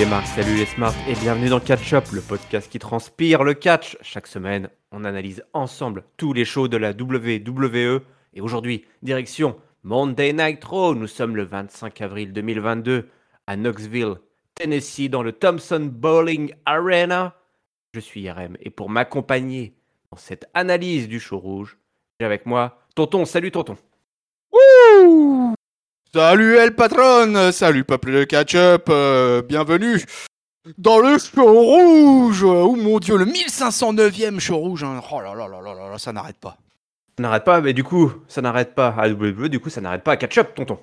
Salut les smarts et bienvenue dans Catch Up, le podcast qui transpire le catch. Chaque semaine, on analyse ensemble tous les shows de la WWE et aujourd'hui, direction Monday Night Raw. Nous sommes le 25 avril 2022 à Knoxville, Tennessee, dans le Thompson Bowling Arena. Je suis RM et pour m'accompagner dans cette analyse du show rouge, j'ai avec moi Tonton. Salut Tonton. Wouh Salut El Patron, salut peuple de catch-up, euh, bienvenue dans le show rouge. Oh mon dieu, le 1509e show rouge. hein. Oh là là là là là là, ça n'arrête pas. Ça n'arrête pas, mais du coup, ça n'arrête pas à WWE, du coup, ça n'arrête pas à Catch Up, Tonton.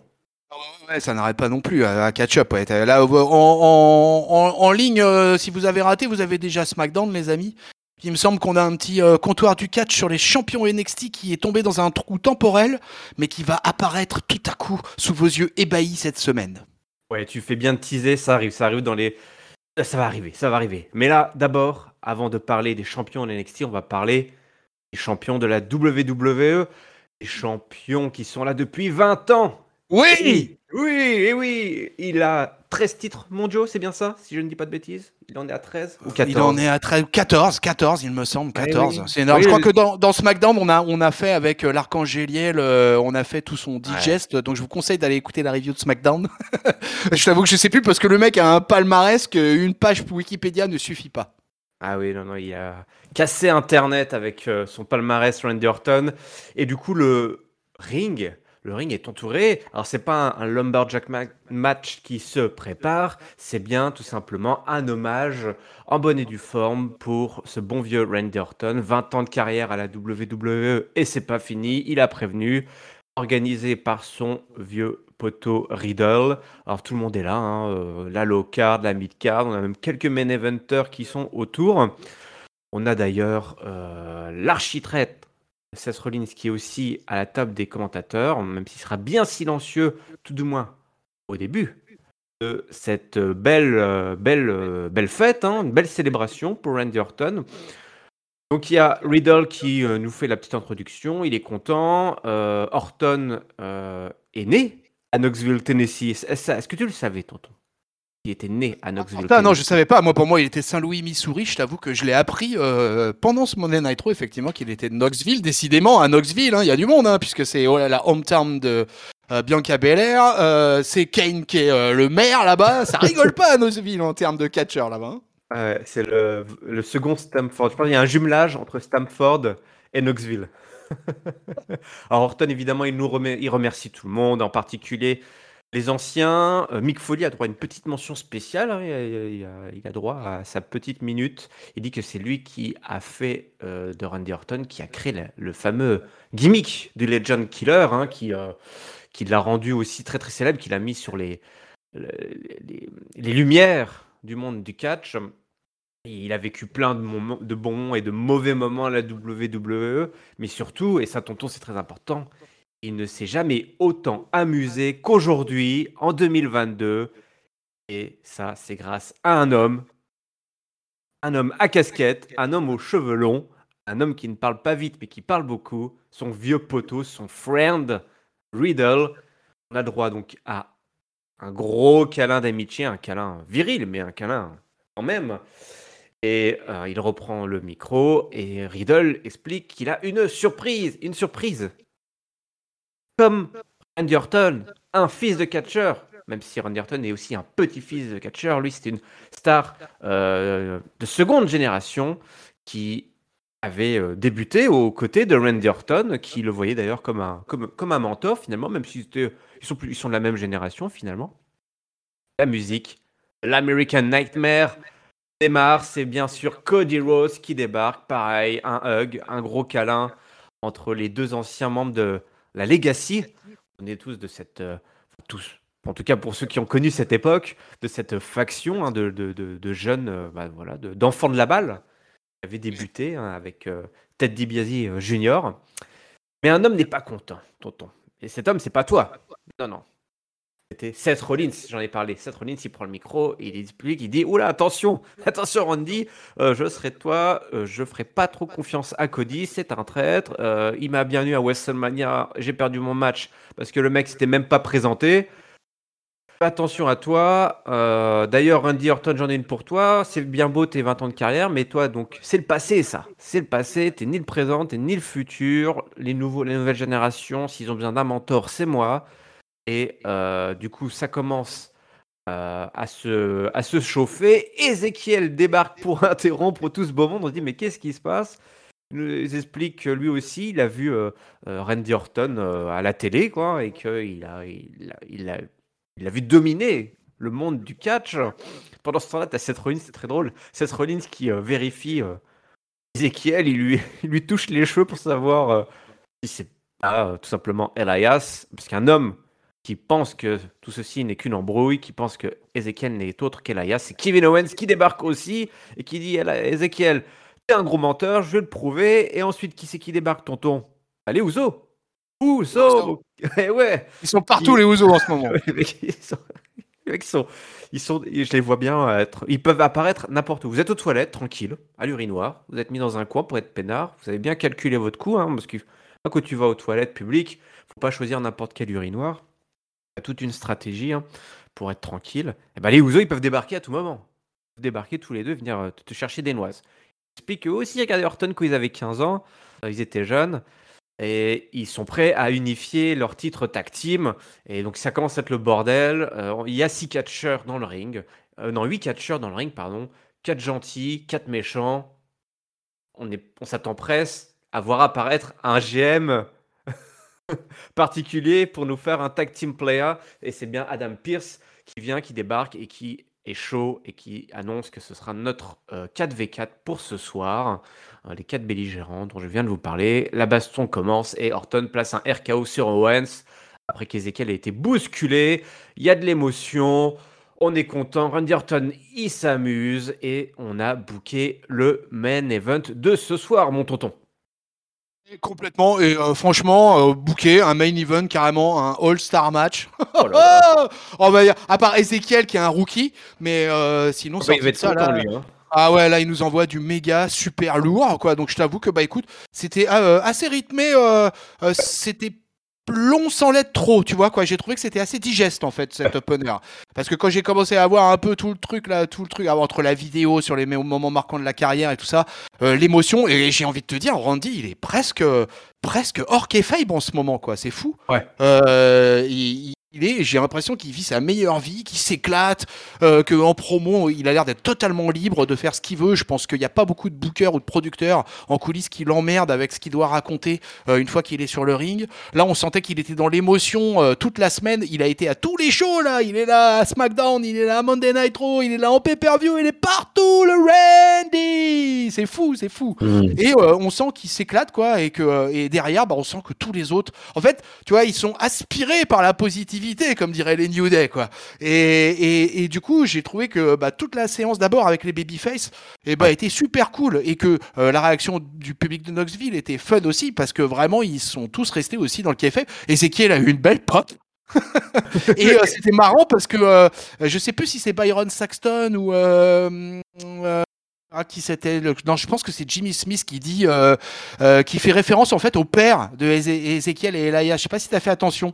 Ouais, ça n'arrête pas non plus à, catch-up. ouais. Là, en, en- en- en ligne, euh, si vous avez raté, vous avez déjà SmackDown, les amis. Il me semble qu'on a un petit euh, comptoir du catch sur les champions NXT qui est tombé dans un trou temporel, mais qui va apparaître tout à coup sous vos yeux ébahis cette semaine. Ouais, tu fais bien de teaser, ça arrive, ça arrive dans les... Euh, Ça va arriver, ça va arriver. Mais là, d'abord, avant de parler des champions NXT, on va parler des champions de la WWE, des champions qui sont là depuis 20 ans. Oui Oui, et oui, il a 13 titres mondiaux, c'est bien ça, si je ne dis pas de bêtises? Il en est à 13 ou 14 Il en est à 13, 14, 14, il me semble, Ouais, 14. oui. C'est énorme. Oui, je crois que dans, dans SmackDown, on a, on a fait avec euh, l'archange euh, on a fait tout son digest. Donc je vous conseille d'aller écouter la review de SmackDown. je t'avoue que je sais plus parce que le mec a un palmarès qu'une page Wikipédia ne suffit pas. Ah oui, non, non, il a cassé Internet avec euh, son palmarès Randy Orton. Et du coup, le ring, le ring est entouré. Alors, c'est pas un, lumberjack ma- match qui se prépare, c'est bien tout simplement un hommage en bonne et due forme pour ce bon vieux Randy Orton. 20 ans de carrière à la WWE et c'est pas fini, il a prévenu. Organisé par son vieux poteau Riddle. Alors tout le monde est là, hein, euh, la low card, la mid card, on a même quelques main eventers qui sont autour. On a d'ailleurs euh, l'architraite Seth Rollins qui est aussi à la table des commentateurs, même s'il sera bien silencieux, tout du moins au début de cette belle, euh, belle, euh, belle fête, hein, une belle célébration pour Randy Orton. Donc il y a Riddle qui euh, nous fait la petite introduction, il est content. Orton est né à Knoxville, Tennessee. Est-ce que tu le savais, tonton? Il était né à Knoxville. Ah non, je savais pas. Moi, pour moi, il était Saint-Louis, Missouri. Je t'avoue que je l'ai appris euh, pendant ce Monday Night Raw, effectivement, qu'il était de Knoxville. Décidément, à Knoxville, hein, il y a du monde, hein, puisque c'est oh là, la hometown de euh, Bianca Belair. Euh, c'est Kane qui est euh, le maire là-bas. Ça rigole pas à Knoxville en termes de catcheur là-bas. hein. Ouais, c'est le, le second Stamford. Je pense qu'il y a un jumelage entre Stamford et Knoxville. Alors Orton, évidemment, il nous remet- il remercie tout le monde, en particulier les anciens. Euh, Mick Foley a droit à une petite mention spéciale. hein, il, a, droit à sa petite minute. Il dit que c'est lui qui a fait euh, de Randy Orton, qui a créé la- le fameux gimmick du Legend Killer, hein, qui, euh, qui l'a rendu aussi très très célèbre, qu'il a mis sur les, les, lumières du monde du catch. Il a vécu plein de, de bons et de mauvais moments à la WWE, mais surtout, et ça tonton c'est très important, il ne s'est jamais autant amusé qu'aujourd'hui, en 2022. Et ça, c'est grâce à un homme, un homme à casquette, un homme aux cheveux longs, un homme qui ne parle pas vite mais qui parle beaucoup, son vieux poteau, son friend Riddle. On a droit donc à un gros câlin d'amitié, un câlin viril, mais un câlin quand même. Et euh, il reprend le micro et Riddle explique qu'il a une surprise, une surprise. Comme Randy Orton, un fils de catcheur, même si Randy Orton est aussi un petit-fils de catcheur, lui c'était une star euh, de seconde génération qui avait euh, débuté aux côtés de Randy Orton, qui le voyait d'ailleurs comme un, mentor finalement, même s'ils ils sont, plus, ils sont de la même génération finalement. La musique, l'American Nightmare démarre, c'est bien sûr Cody Rose qui débarque, pareil, un hug, un gros câlin entre les deux anciens membres de la Legacy. On est tous de cette... euh, tous, en tout cas pour ceux qui ont connu cette époque, de cette faction hein, de, jeunes, euh, bah, d'enfants de, la balle, qui avait débuté hein, avec euh, Ted DiBiase euh, Jr. Mais un homme n'est pas content, tonton. Et cet homme, c'est pas toi. Non, non. C'était Seth Rollins, j'en ai parlé. Seth Rollins, il prend le micro il explique, il dit Oula, attention, attention Randy, euh, je serai toi, euh, je ferai pas trop confiance à Cody, c'est un traître. euh, il m'a bien eu à WrestleMania, j'ai perdu mon match parce que le mec s'était même pas présenté. attention à toi. Euh, d'ailleurs, Randy Orton, j'en ai une pour toi. C'est bien beau tes 20 ans de carrière, mais toi, donc, c'est le passé, ça. C'est le passé. T'es ni le présent, t'es ni le futur. Les, nouveaux, les nouvelles générations, s'ils ont besoin d'un mentor, c'est moi. Et euh, du coup, ça commence euh, à, se, à se chauffer. Ezekiel débarque pour interrompre tout ce beau monde. On se dit, mais qu'est-ce qui se passe? Il nous explique que lui aussi, il a vu Randy Orton à la télé, quoi, et qu'il a, il a, il a il a vu dominer le monde du catch. Pendant ce temps-là, tu as Seth Rollins, c'est très drôle. Seth Rollins qui euh, vérifie euh, Ezekiel, il lui, lui touche les cheveux pour savoir euh, si c'est pas tout simplement Elias. Parce qu'un homme qui pense que tout ceci n'est qu'une embrouille, qui pense que Ezekiel n'est autre qu'Elias, c'est Kevin Owens qui débarque aussi et qui dit Ezekiel, t'es un gros menteur, je vais le prouver. Et ensuite, qui c'est qui débarque, tonton? Allez, Ouzo Ouzo ouais. Ils sont partout les Ouzo en ce moment. ils, sont... ils, sont... je les vois bien être. Ils peuvent apparaître n'importe où. Vous êtes aux toilettes, tranquille, à l'urinoir. Vous êtes mis dans un coin pour être peinard. Vous avez bien calculé votre coup, hein, parce que quand tu vas aux toilettes publiques, faut pas choisir n'importe quel urinoir. Toute une stratégie hein, pour être tranquille. Et eh ben, les Ouzo, ils peuvent débarquer à tout moment. Débarquer tous les deux, venir euh, te chercher des noises. Explique eux aussi, regardez Horton quand ils avaient 15 ans, euh, ils étaient jeunes. Et ils sont prêts à unifier leur titre tag team. Et donc ça commence à être le bordel. Euh, il y a six catcheurs dans le ring. Euh, non, huit catcheurs dans le ring, pardon. Quatre gentils, quatre méchants. On, est, on s'attend presque à voir apparaître un GM particulier pour nous faire un tag team player. Et c'est bien Adam Pierce qui vient, qui débarque et qui est chaud et qui annonce que ce sera notre 4v4 euh, pour ce soir. Euh, les quatre belligérants dont je viens de vous parler. La baston commence et Orton place un RKO sur Owens. Après qu'Ezekiel ait été bousculé, il y a de l'émotion. On est content. Randy Orton, il s'amuse et on a booké le main event de ce soir, mon tonton. Complètement et euh, franchement, booké un main event carrément, un All-Star match. Oh oh, bah, à part Ezekiel qui est un rookie, mais sinon, ça va être ça, là, lui. Hein. Ah ouais, là, il nous envoie du méga super lourd, quoi. Donc, je t'avoue que, bah, écoute, c'était euh, assez rythmé. Euh, euh, c'était long sans l'être trop, tu vois, quoi. J'ai trouvé que c'était assez digeste, en fait, cet opener. Parce que quand j'ai commencé à voir un peu tout le truc, là, tout le truc, entre la vidéo sur les moments marquants de la carrière et tout ça, l'émotion, et j'ai envie de te dire, Randy, il est presque, presque hors en ce moment, quoi. C'est fou. Ouais. il, j'ai l'impression qu'il vit sa meilleure vie, qu'il s'éclate, euh, qu'en promo, il a l'air d'être totalement libre de faire ce qu'il veut. Je pense qu'il n'y a pas beaucoup de bookers ou de producteurs en coulisses qui l'emmerdent avec ce qu'il doit raconter euh, une fois qu'il est sur le ring. Là, on sentait qu'il était dans l'émotion euh, toute la semaine. Il a été à tous les shows, là. Il est là à SmackDown, il est là à Monday Night Raw, il est là en pay-per-view, il est partout, le Randy C'est fou, c'est fou. Mmh. Et on sent qu'il s'éclate, quoi, et que et derrière, bah, on sent que tous les autres, en fait, tu vois, ils sont aspirés par la positivité comme diraient les New Day, quoi. Et, et, du coup, j'ai trouvé que bah, toute la séance, d'abord avec les Babyface, et eh bah, était super cool et que euh, la réaction du public de Knoxville était fun aussi parce que vraiment, ils sont tous restés aussi dans le café. Ezekiel a eu une belle pote. et euh, c'était marrant parce que euh, je sais plus si c'est Byron Saxton ou ah, qui c'était Non, je pense que c'est Jimmy Smith qui dit, qui fait référence en fait au père de Ezekiel et Elia. Je sais pas si tu as fait attention.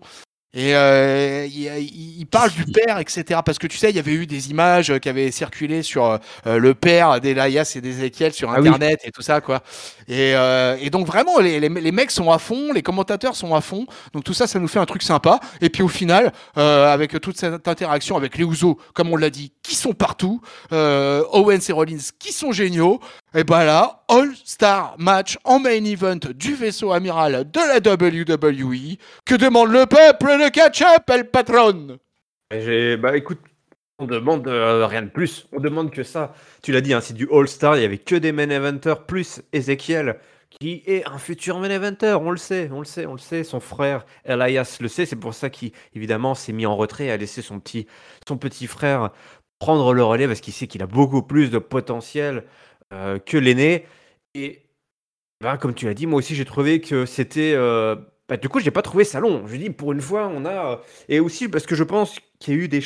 Et euh, il, parle du père, etc. Parce que tu sais, il y avait eu des images qui avaient circulé sur euh, le père d'Elias et d'Ezekiel sur ah Internet et tout ça, quoi. Et, euh, et donc vraiment, les, les, les, mecs sont à fond, les commentateurs sont à fond. Donc tout ça, ça nous fait un truc sympa. Et puis au final, euh, avec toute cette interaction avec les Ouzo, comme on l'a dit, qui sont partout, euh, Owens et Rollins qui sont géniaux. Et ben là, All-Star match en main event du vaisseau amiral de la WWE. Que demande le peuple le catch-up, El Patron Bah écoute, on demande euh, rien de plus. On demande que ça. Tu l'as dit, hein, c'est du All-Star. Il y avait que des main eventers plus Ezekiel qui est un futur main eventer. On le sait, on le sait, on le sait. Son frère Elias le sait. C'est pour ça qu'il évidemment s'est mis en retrait et a laissé son petit, son petit frère prendre le relais parce qu'il sait qu'il a beaucoup plus de potentiel euh, que l'aîné. Et ben, comme tu l'as dit, moi aussi j'ai trouvé que c'était. Euh, bah, du coup, j'ai pas trouvé ça long. Je dis pour une fois, on a. Et aussi parce que je pense qu'il y a eu des.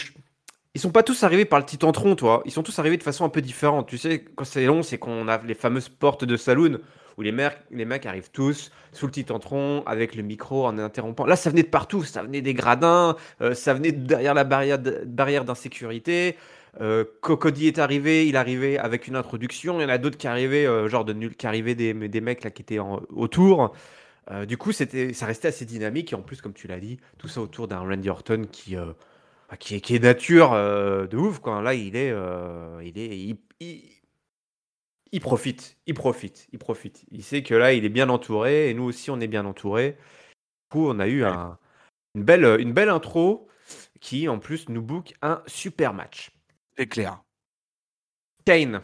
Ils sont pas tous arrivés par le titantron, toi. Ils sont tous arrivés de façon un peu différente. Tu sais, quand c'est long, c'est qu'on a les fameuses portes de saloon où les mecs, les mecs arrivent tous sous le titantron avec le micro en interrompant. Là, ça venait de partout, ça venait des gradins, euh, ça venait derrière la barrière d'insécurité. Euh, Cocody est arrivé, il arrivait avec une introduction. Il y en a d'autres qui arrivaient, euh, genre de nul, qui arrivaient des, des mecs là qui étaient en, autour. Euh, du coup, c'était, ça restait assez dynamique et en plus, comme tu l'as dit, tout ça autour d'un Randy Orton qui, bah, qui, est, qui est nature de ouf. Quoi. Là, il est, il est, il, profite, il profite, il profite. Il sait que là, il est bien entouré et nous aussi, on est bien entouré. Du coup, on a eu un, une belle, une belle intro qui, en plus, nous book un super match. C'est clair. Kane,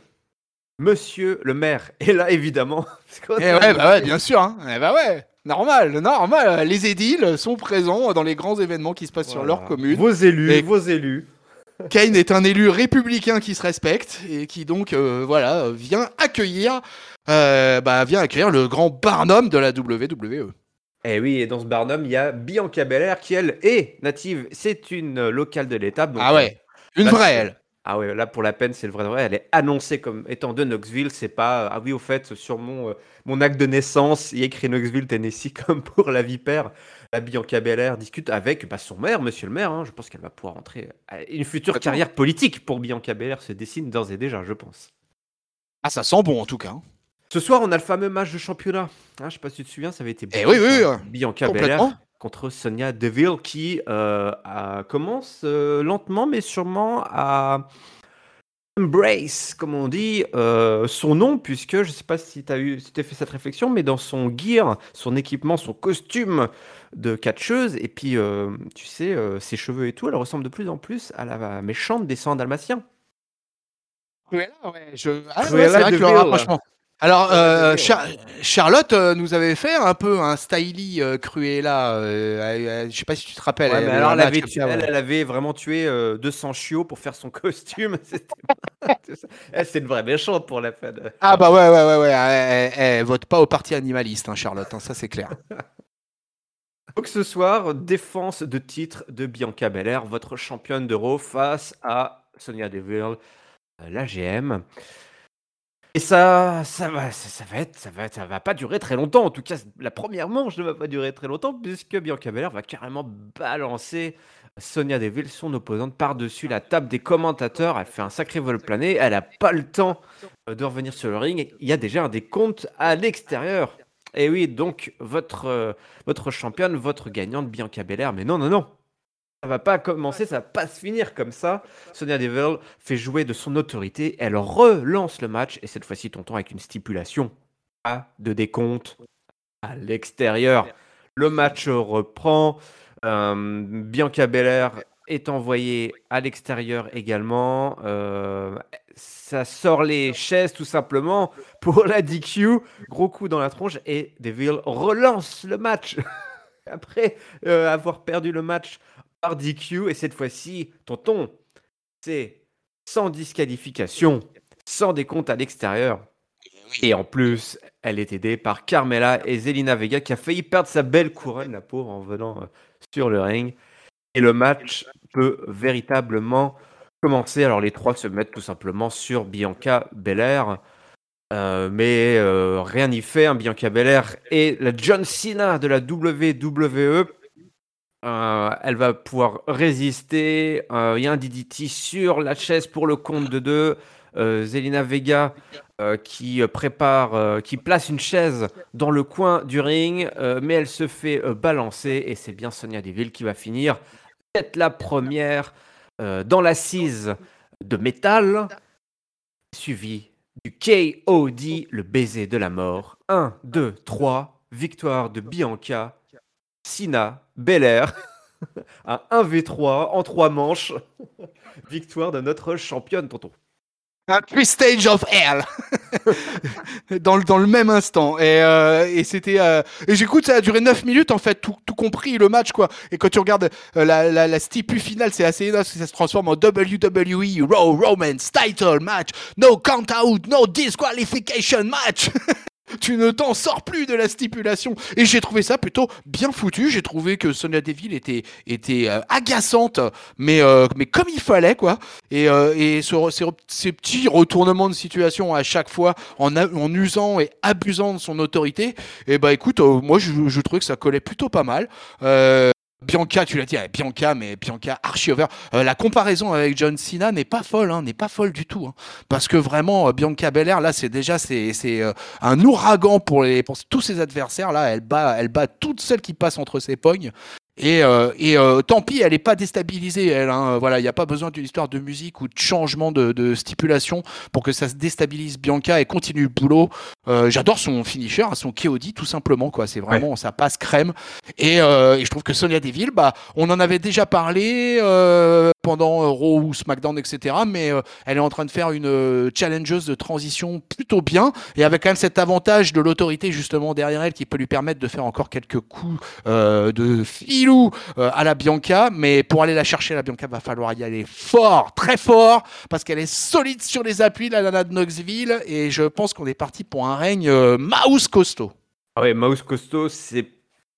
monsieur le maire, est là évidemment. Eh ouais, bah ouais, bien sûr. Hein. Eh bah ouais, normal, normal. Les édiles sont présents dans les grands événements qui se passent sur leur commune. Vos élus, vos élus. Kane est un élu républicain qui se respecte et qui donc euh, voilà vient accueillir, euh, bah, vient accueillir le grand Barnum de la WWE. Eh oui, et dans ce Barnum, il y a Bianca Belair qui elle est native. C'est une locale de l'étape. Ah ouais, une vraie elle. Ah ouais, là pour la peine, c'est le vrai vrai. Elle est annoncée comme étant de Knoxville. C'est pas ah oui au fait sur mon euh, mon acte de naissance, il y a écrit Knoxville, Tennessee comme pour la vipère. La Bianca Belair discute avec bah, son maire, Monsieur le maire. Hein. je pense qu'elle va pouvoir entrer. Une future carrière politique pour Bianca Belair se dessine d'ores et déjà, je pense. Ah ça sent bon en tout cas. Hein. Ce soir, on a le fameux match de championnat. Hein, je sais pas si tu te souviens, ça avait été. Eh oui, oui, oui. Bianca Belair contre Sonia Deville qui euh, commence euh, lentement mais sûrement à embrace, comme on dit, euh, son nom, puisque je ne sais pas si tu as, eu, si as fait cette réflexion, mais dans son gear, son équipement, son costume de catcheuse, et puis, euh, tu sais, euh, ses cheveux et tout, elle ressemble de plus en plus à la méchante des sangs dalmatiens. ouais. Je... Ah, c'est vrai que le rapprochement. Alors, euh, Charlotte euh, nous avait fait un peu un styly euh, Cruella. je sais pas si tu te rappelles. elle, alors elle, avait vraiment tué 200 chiots pour faire son costume. C'est une vraie méchante pour la fin. Ah bah ouais, ouais, ouais, ouais. Elle, vote pas au parti animaliste, hein, Charlotte. Hein, ça, c'est clair. Donc ce soir, défense de titre de Bianca Belair, votre championne d'Euro face à Sonia Deville, l'AGM. Et ça, ça va, ça, va être, ça va, ça va pas durer très longtemps. En tout cas, la première manche ne va pas durer très longtemps puisque Bianca Belair va carrément balancer Sonia Deville, son opposante, par-dessus la table des commentateurs. Elle fait un sacré vol plané. Elle a pas le temps de revenir sur le ring. Il y a déjà un décompte à l'extérieur. Et oui, donc votre, euh, votre championne, votre gagnante, Bianca Belair. Mais non, non, non ça va pas commencer, ça va pas se finir comme ça. Sonia Deville fait jouer de son autorité, elle relance le match et cette fois-ci tonton avec une stipulation pas de décompte à l'extérieur. Le match reprend. Euh, Bianca Belair est envoyée à l'extérieur également. Euh, ça sort les chaises tout simplement pour la DQ. Gros coup dans la tronche et Deville relance le match. Après euh, avoir perdu le match DQ. Et cette fois-ci, tonton, c'est sans disqualification, sans décompte à l'extérieur. Et en plus, elle est aidée par Carmela et Zelina Vega qui a failli perdre sa belle couronne, la pauvre, en venant euh, sur le ring. Et le match peut véritablement commencer. Alors les trois se mettent tout simplement sur Bianca Belair. Euh, mais euh, rien n'y fait. Hein. Bianca Belair et la John Cena de la WWE. Euh, elle va pouvoir résister. Euh, il y a un sur la chaise pour le compte de deux. Euh, Zelina Vega qui prépare, qui place une chaise dans le coin du ring, mais elle se fait balancer et c'est bien Sonia Deville qui va finir être la première dans l'assise de métal, suivi du KOD, le baiser de la mort. 1, 2, 3, victoire de Bianca Sina, Belair, un 1v3 en trois manches. Victoire de notre championne, tonton. Un three of hell. Dans, le, même instant. Et, euh, et c'était euh, et j'écoute ça a duré 9 minutes en fait tout, compris le match quoi. Et quand tu regardes euh, la stipu finale c'est assez énorme ça se transforme en WWE Raw Romance Title Match. No Count Out No Disqualification Match tu ne t'en sors plus de la stipulation. Et j'ai trouvé ça plutôt bien foutu. J'ai trouvé que Sonia Deville était, euh, agaçante, mais, euh, mais comme il fallait, quoi. Et, euh, et ces, petits retournements de situation à chaque fois en, usant et abusant de son autorité, et eh bah ben, écoute, moi je, je trouvais que ça collait plutôt pas mal. Bianca, tu l'as dit, Bianca, mais Bianca archi over. Euh, la comparaison avec John Cena n'est pas folle, hein, n'est pas folle du tout, hein. parce que vraiment euh, Bianca Belair, là, c'est déjà c'est c'est euh, un ouragan pour les pour tous ses adversaires. Là, elle bat elle bat toutes celles qui passent entre ses pognes. Et, euh, et euh, tant pis, elle n'est pas déstabilisée, elle. Hein. Voilà, il n'y a pas besoin d'une histoire de musique ou de changement de, de, stipulation pour que ça se déstabilise Bianca et continue le boulot. Euh, J'adore son finisher, son KOD, tout simplement. quoi. C'est vraiment, ça passe crème. Et, euh, et, je trouve que Sonia Deville, bah, on en avait déjà parlé euh, pendant Raw ou SmackDown, etc. Mais elle est en train de faire une challengeuse de transition plutôt bien et avec quand même cet avantage de l'autorité justement derrière elle qui peut lui permettre de faire encore quelques coups de fil euh, à la Bianca, mais pour aller la chercher, la Bianca, va falloir y aller fort, très fort, parce qu'elle est solide sur les appuis, la Lana de Knoxville, et je pense qu'on est parti pour un règne euh, mouse costaud. Ah ouais, mouse costaud, c'est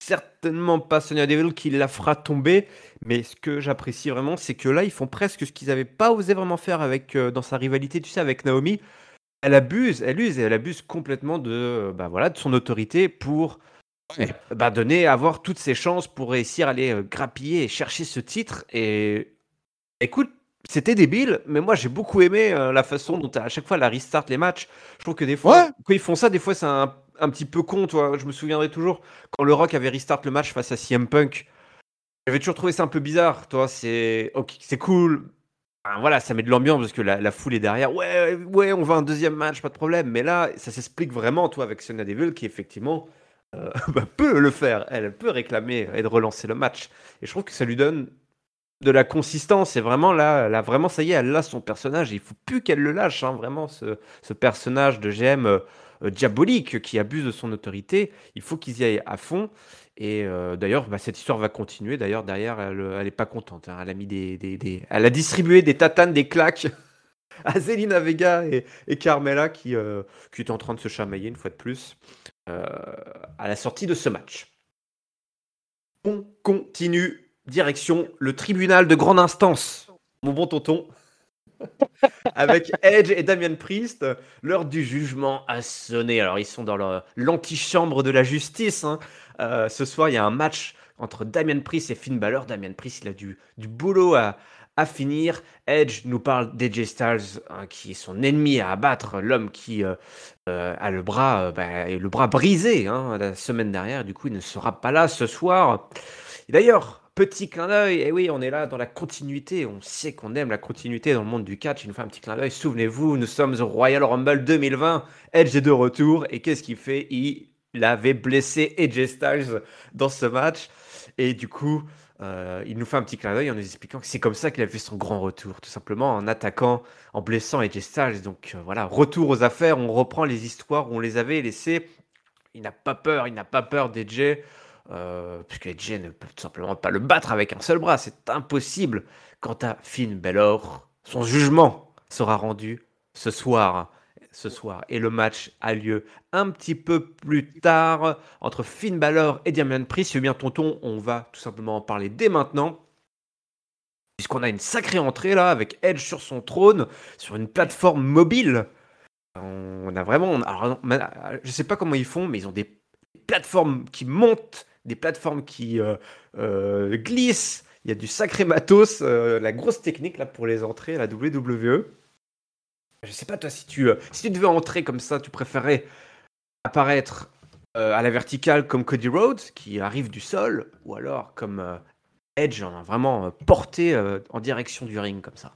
certainement pas Sonia Deville qui la fera tomber, mais ce que j'apprécie vraiment, c'est que là, ils font presque ce qu'ils n'avaient pas osé vraiment faire avec, euh, dans sa rivalité, tu sais, avec Naomi. Elle abuse, elle use et elle abuse complètement de, bah voilà, de son autorité pour bah, donner, avoir toutes ses chances pour réussir à aller euh, grappiller et chercher ce titre. Et écoute, c'était débile, mais moi j'ai beaucoup aimé euh, la façon dont à chaque fois elle restart les matchs. Je trouve que des fois, quand ils font ça, des fois c'est un, petit peu con, toi. Je me souviendrai toujours quand le Rock avait restart le match face à CM Punk. J'avais toujours trouvé ça un peu bizarre, toi. C'est c'est cool. voilà, ça met de l'ambiance parce que la, foule est derrière. Ouais, ouais, on va un deuxième match, pas de problème. Mais là, ça s'explique vraiment, toi, avec Sonya Devil, qui effectivement euh, bah, peut le faire. Elle peut réclamer et relancer le match. Et je trouve que ça lui donne de la consistance. Et vraiment, là, là vraiment, ça y est, elle a son personnage. il faut plus qu'elle le lâche. Hein, vraiment, ce, ce, personnage de GM euh, diabolique qui abuse de son autorité. Il faut qu'ils y aillent à fond. Et euh, d'ailleurs, bah, cette histoire va continuer. D'ailleurs, derrière, elle, elle est pas contente. Hein. Elle a distribué des tatanes, des claques à Zelina Vega et, Carmela qui, est en train de se chamailler une fois de plus. Euh, à la sortie de ce match. On continue direction le tribunal de grande instance, mon bon tonton. avec Edge et Damien Priest, l'heure du jugement a sonné. Alors ils sont dans l'antichambre de la justice. Hein. Euh, ce soir, il y a un match entre Damien Priest et Finn Balor. Damien Priest, il a du, du boulot à, finir. Edge nous parle d'Edge Styles, hein, qui est son ennemi à abattre, l'homme qui euh, euh, a le bras, bah, le bras brisé hein, la semaine dernière. Du coup, il ne sera pas là ce soir. D'ailleurs, petit clin d'œil, et oui, on est là dans la continuité. On sait qu'on aime la continuité dans le monde du catch. Il nous fait un petit clin d'œil. Souvenez-vous, nous sommes au Royal Rumble 2020. Edge est de retour. Et qu'est-ce qu'il fait? Il avait blessé Edge Styles dans ce match. Et du coup, euh, il nous fait un petit clin d'œil en nous expliquant que c'est comme ça qu'il a fait son grand retour, tout simplement en attaquant, en blessant AJ Styles. Donc euh, voilà, retour aux affaires, on reprend les histoires où on les avait laissées. Il n'a pas peur, il n'a pas peur d'AJ, euh, puisque AJ ne peut tout simplement pas le battre avec un seul bras, c'est impossible. Quant à Finn Balor, son jugement sera rendu ce soir ce soir. Et le match a lieu un petit peu plus tard entre Finn Balor et Damian Priest. Si bien tonton, on va tout simplement en parler dès maintenant. Puisqu'on a une sacrée entrée là avec Edge sur son trône, sur une plateforme mobile. On a vraiment. Alors, je sais pas comment ils font, mais ils ont des plateformes qui montent, des plateformes qui euh, euh, glissent. Il y a du sacré matos, euh, la grosse technique là pour les entrées à la WWE. Je sais pas toi si tu si tu devais entrer comme ça, tu préférais apparaître à la verticale comme Cody Rhodes qui arrive du sol ou alors comme Edge en vraiment porté en direction du ring comme ça?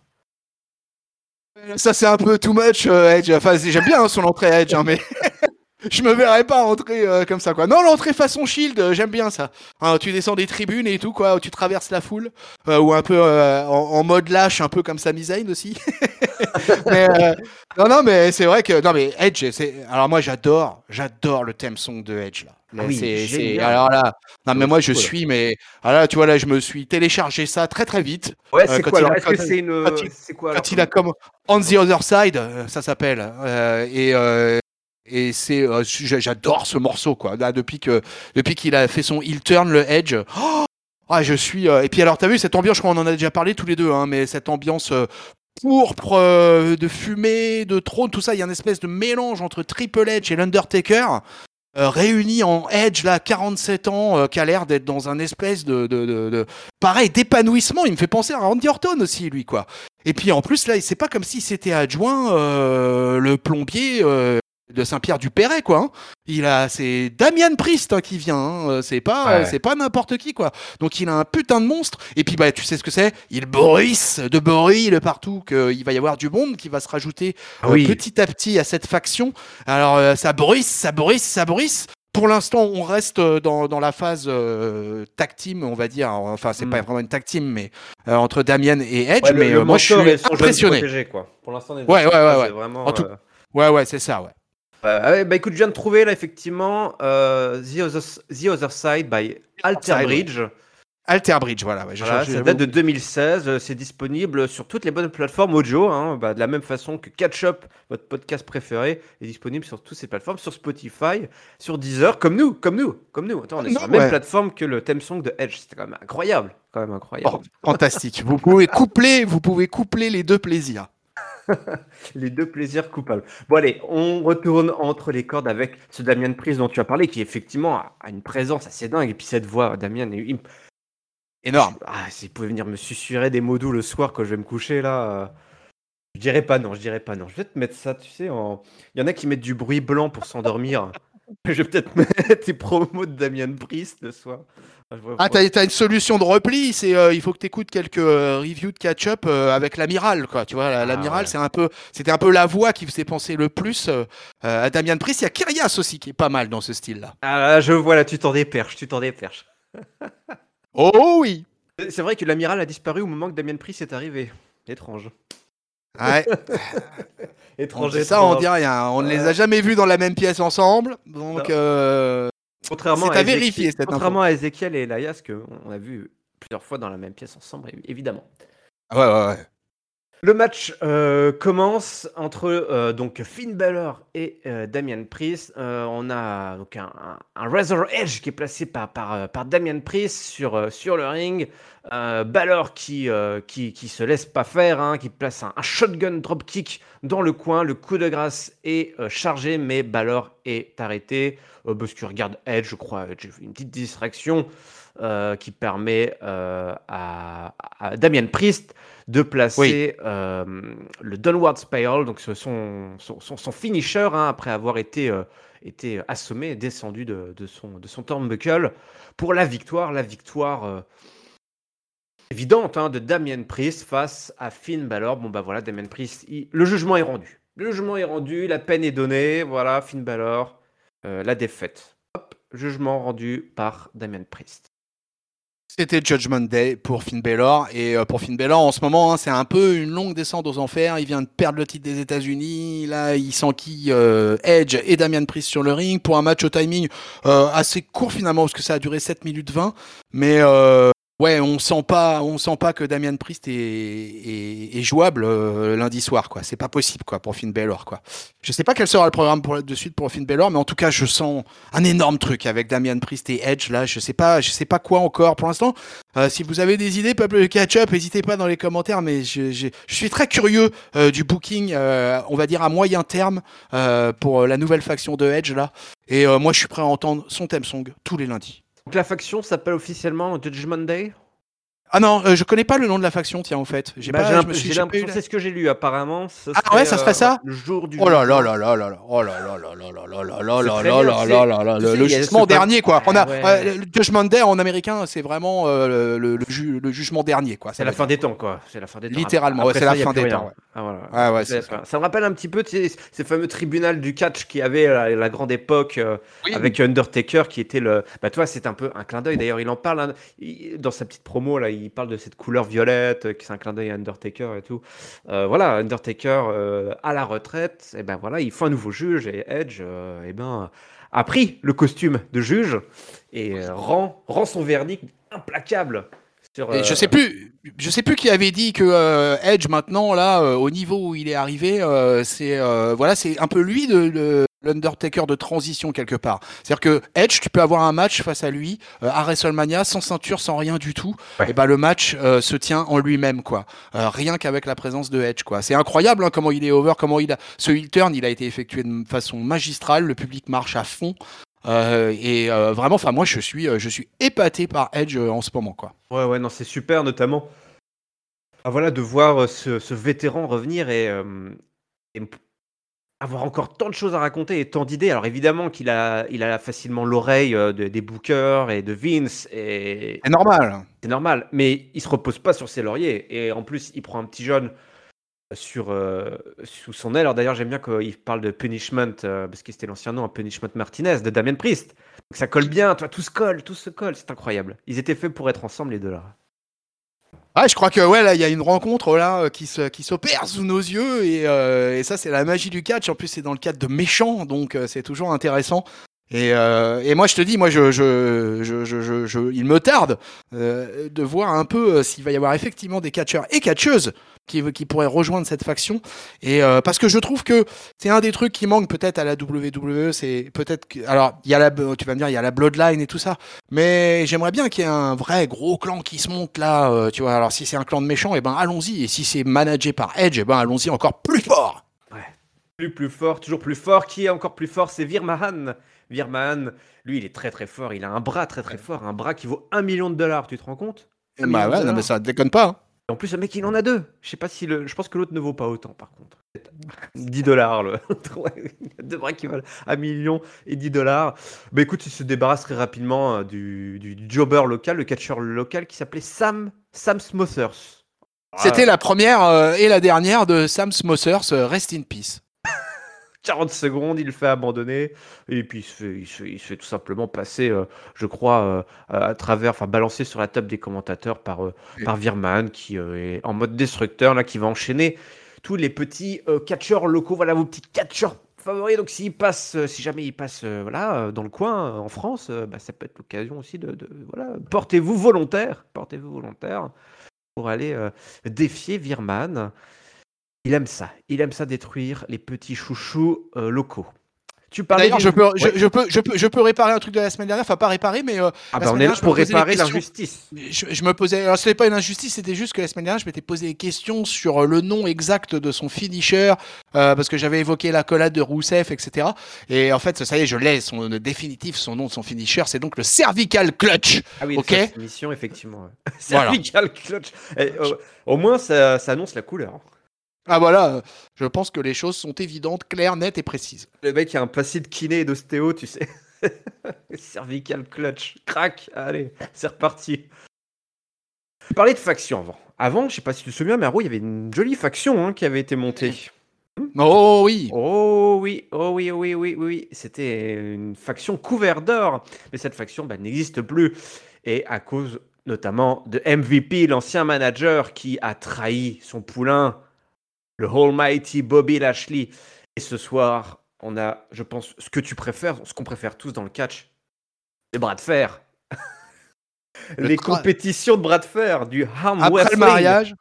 Ça c'est un peu too much Edge. Enfin j'aime bien hein, son entrée Edge hein, mais je me verrais pas entrer euh, comme ça quoi. Non, l'entrée façon Shield, euh, j'aime bien ça. Hein, tu descends des tribunes et tout quoi, tu traverses la foule, euh, ou un peu en, mode lâche, un peu comme Sami Zayn aussi. mais, non, non, mais c'est vrai que non mais Edge, c'est alors moi j'adore, j'adore le thème song de Edge là. Ah oui, c'est alors là, non mais moi je suis mais alors là tu vois là je me suis téléchargé ça très très vite. Ouais, c'est quoi Est-ce que c'est une quoi, quand il a comme On the Other Side, ça s'appelle et Et c'est, euh, j'adore ce morceau, quoi. Là, depuis que, depuis qu'il a fait son heel turn, le Edge. Oh ah, je suis. Euh, et puis alors, t'as vu cette ambiance, je crois qu'on en a déjà parlé tous les deux, hein, mais cette ambiance euh, pourpre de fumée, de trône, tout ça, il y a une espèce de mélange entre Triple Edge et l'Undertaker. réuni en Edge là 47 ans qui a l'air d'être dans un espèce de, de pareil d'épanouissement il me fait penser à Randy Orton aussi lui quoi et puis en plus là c'est pas comme si c'était adjoint le plombier de Saint-Pierre-du-Perret, quoi. Hein. Il a, c'est Damian Priest hein, qui vient. Hein. Euh, c'est pas, c'est pas n'importe qui, quoi. Donc il a un putain de monstre. Et puis bah, tu sais ce que c'est? Il bruisse de bruit de partout. Qu'il va y avoir du monde qui va se rajouter ah euh, petit à petit à cette faction. Alors euh, ça bruisse, ça bruisse, ça bruisse. Pour l'instant, on reste dans, dans la phase euh, tag team, on va dire. Enfin, c'est pas hmm. vraiment une tag team, mais entre Damian et Edge. mais moi, je suis impressionné. quoi. Pour l'instant, ouais, ouais, ouais, ouais. Vraiment, Ouais, ouais, c'est ça, ouais. Euh, bah écoute, je viens de trouver là effectivement euh, The, Other, The, Other, Side by Alter Bridge. Alter Bridge, voilà. Ouais, voilà ça date de 2016. Euh, c'est disponible sur toutes les bonnes plateformes audio. Hein, bah, de la même façon que Catch Up, votre podcast préféré, est disponible sur toutes ces plateformes, sur Spotify, sur Deezer, comme nous, comme nous, comme nous. Attends, on est sur la même plateforme que le theme song de Edge. C'était quand même incroyable, quand même incroyable. Oh, fantastique. vous pouvez coupler, vous pouvez coupler les deux plaisirs. les deux plaisirs coupables. Bon, allez, on retourne entre les cordes avec ce Damien Prise dont tu as parlé, qui effectivement a une présence assez dingue. Et puis cette voix, Damien, est énorme. Ah, s'il pouvait venir me susurrer des mots doux le soir quand je vais me coucher, là. Euh, je dirais pas non, je dirais pas non. Je vais te mettre ça, tu sais, il y en a qui mettent du bruit blanc pour s'endormir. je vais peut-être mettre tes promos de Damien Priest le soir. Ah, t'as, as une solution de repli, c'est euh, il faut que tu écoutes quelques euh, reviews de catch-up euh, avec l'amiral, quoi. Tu vois, ah, l'amiral, c'est un peu, c'était un peu la voix qui faisait penser le plus à Damien Priest. Il y a Kyrias aussi qui est pas mal dans ce style-là. Ah, je vois là, tu t'en déperches, tu t'en déperches. oh oui. C'est vrai que l'amiral a disparu au moment que Damien Priest est arrivé. Étrange. Ouais. étrange. ça, on dit rien. On ne les a jamais vus dans la même pièce ensemble, donc. Contrairement à, vérifier Contrairement à Ezekiel et Elias, qu'on a vu plusieurs fois dans la même pièce ensemble, évidemment. Ouais, ouais, ouais. Le match euh, commence entre euh, donc Finn Balor et euh, Damian Priest. on a donc un, Razor Edge qui est placé par, par, Damian Priest sur, sur le ring. Balor qui, qui, qui se laisse pas faire, hein, qui place un, shotgun dropkick dans le coin. Le coup de grâce est chargé, mais Balor est arrêté. parce qu'il regarde Edge, je crois. Edge, une petite distraction qui permet à, à Damian Priest de placer euh, le Downward Spiral, donc son, son, son, finisher, hein, après avoir été, euh, été assommé, descendu de, de, son, de son turnbuckle, pour la victoire. La victoire euh, évidente hein, de Damien Priest face à Finn Balor. Bon, bah voilà, Damien Priest, le jugement est rendu. Le jugement est rendu, la peine est donnée. Voilà, Finn Balor, la défaite. Hop, jugement rendu par Damien Priest. C'était Judgment Day pour Finn Balor. Et euh, pour Finn Balor, en ce moment, hein, c'est un peu une longue descente aux enfers. Il vient de perdre le titre des États-Unis. Là, il s'enquille euh, Edge et Damian Priest sur le ring pour un match au timing euh, assez court finalement, parce que ça a duré 7 minutes 20. Mais Ouais, on sent pas, on sent pas que Damian Priest est, jouable euh, lundi soir, quoi. C'est pas possible, quoi, pour Finn Balor, quoi. Je sais pas quel sera le programme pour, de suite pour Finn Balor, mais en tout cas, je sens un énorme truc avec Damian Priest et Edge, là. Je sais pas, je sais pas quoi encore pour l'instant. Euh, si vous avez des idées, peuple de catch-up, n'hésitez pas dans les commentaires, mais je, suis très curieux euh, du booking, on va dire à moyen terme, pour la nouvelle faction de Edge, là. Et moi, je suis prêt à entendre son theme song tous les lundis. Donc la faction s'appelle officiellement Judgment Day? Ah non, euh, je connais pas le nom de la faction, tiens, en fait. J'ai bah, l'impression, c'est ce que j'ai lu apparemment. ah ouais, ça serait ça? Le jour du. Oh là là là là là là, oh là là là là là là là là là là là là là le jugement dernier quoi. On a le judgment day en américain, c'est vraiment le le jugement dernier quoi. C'est la fin des temps quoi. C'est la fin des temps. Littéralement, c'est la fin des temps. Ah ouais. Ça me rappelle un petit peu ces fameux tribunaux du catch qui avait la grande époque avec Undertaker qui était le. Bah toi, c'est un peu un clin d'œil. D'ailleurs, il en parle dans sa petite promo là il parle de cette couleur violette, euh, qui c'est un clin d'œil à Undertaker et tout. Euh, voilà, Undertaker euh, à la retraite, et ben voilà, il faut un nouveau juge et Edge, et ben a pris le costume de juge et rend, rend son verdict implacable. Sur, je sais plus, je sais plus qui avait dit que Edge maintenant là, au niveau où il est arrivé, c'est voilà, c'est un peu lui de, l'Undertaker de transition quelque part. C'est-à-dire que Edge, tu peux avoir un match face à lui euh, à WrestleMania sans ceinture, sans rien du tout. Et ben le match euh, se tient en lui-même quoi. Euh, rien qu'avec la présence de Edge quoi. C'est incroyable hein, comment il est over, comment il a ce heel turn, il a été effectué de façon magistrale. Le public marche à fond. Et vraiment, enfin moi je suis, je suis épaté par Edge en ce moment quoi. Ouais ouais non c'est super notamment. Ah, voilà de voir ce, ce vétéran revenir et, et avoir encore tant de choses à raconter et tant d'idées. Alors évidemment qu'il a, il a facilement l'oreille euh, des bookers et de Vince. Et... C'est normal. C'est normal, mais il se repose pas sur ses lauriers. Et en plus, il prend un petit jeune sur, euh, sous son aile. Alors d'ailleurs, j'aime bien qu'il parle de Punishment, euh, parce que c'était l'ancien nom, un Punishment Martinez, de Damien Priest. Donc ça colle bien, toi, tout se colle, tout se colle, c'est incroyable. Ils étaient faits pour être ensemble, les deux là. Ah, je crois que ouais, là, il y a une rencontre là euh, qui se, qui s'opère sous nos yeux et, et ça, c'est la magie du catch. En plus, c'est dans le cadre de méchants, donc c'est toujours intéressant. Et, et, moi, je te dis, moi, je, je, je, je il me tarde de voir un peu s'il va y avoir effectivement des catcheurs et catcheuses qui, pourraient rejoindre cette faction. Et parce que je trouve que c'est un des trucs qui manque peut-être à la WWE. C'est peut-être que, alors, il y a la, tu vas me dire, il y a la Bloodline et tout ça, mais j'aimerais bien qu'il y ait un vrai gros clan qui se monte là. tu vois, alors si c'est un clan de méchants, et eh ben allons-y. Et si c'est managé par Edge, eh ben allons-y encore plus fort. Ouais. Plus plus fort, toujours plus fort. Qui est encore plus fort C'est Virmahan Virman, lui, il est très très fort. Il a un bras très très fort, un bras qui vaut un million de dollars. Tu te rends compte? Bah ouais, non, mais ça déconne pas. Hein. En plus, le mec, il en a deux. Je sais pas si le. Je pense que l'autre ne vaut pas autant, par contre. 10 dollars, le. deux bras qui valent un million et 10 dollars. Bah écoute, il se débarrasse très rapidement euh, du, du, jobber local, le catcheur local qui s'appelait Sam, Sam Smothers. C'était la première euh, et la dernière de Sam Smothers, euh, Rest in Peace. 40 secondes, il le fait abandonner, et puis il se fait, il fait, tout simplement passer, euh, je crois, euh, à travers, enfin balancer sur la table des commentateurs par, euh, par Virman, qui est en mode destructeur, là, qui va enchaîner tous les petits catcheurs locaux, voilà vos petits catcheurs favoris, donc s'il passe, si jamais il passe voilà, dans le coin, en France, bah, ça peut être l'occasion aussi de, de voilà, portez-vous volontaire, portez-vous volontaire pour aller défier Virman. Il aime ça. Il aime ça détruire les petits chouchous euh, locaux. Tu parlais je, peux, je, peux, je, peux, je peux réparer un truc de la semaine dernière, enfin pas réparer, mais. Euh, ah bah on est là pour réparer l'injustice. Je, me posais. Alors ce n'est pas une injustice, c'était juste que la semaine dernière, je m'étais posé des questions sur euh, le nom exact de son finisher, parce que j'avais évoqué la collade de Rousseff, etc. Et en fait, ça y est, je l'ai, son définitif, son nom de son finisher, c'est donc le cervical clutch. Ah oui, ok. Mission, effectivement. cervical clutch. au moins, ça, ça annonce la couleur. Ah voilà, je pense que les choses sont évidentes, claires, nettes et précises. Le mec a un placide kiné et d'ostéo, tu sais. Cervical clutch, crac, allez, c'est reparti. Parlais de faction avant. Avant, je sais pas si tu te souviens, mais il y avait une jolie faction hein, qui avait été montée. Oh oui Oh oui, oh oui, oh oui, oui, oui. C'était une faction couverte d'or. Mais cette faction bah, n'existe plus. Et à cause notamment de MVP, l'ancien manager qui a trahi son poulain le Almighty Bobby Lashley. Et ce soir, on a, je pense, ce que tu préfères, ce qu'on préfère tous dans le catch, les bras de fer. les compétitions de bras de fer, du arm Après le mariage,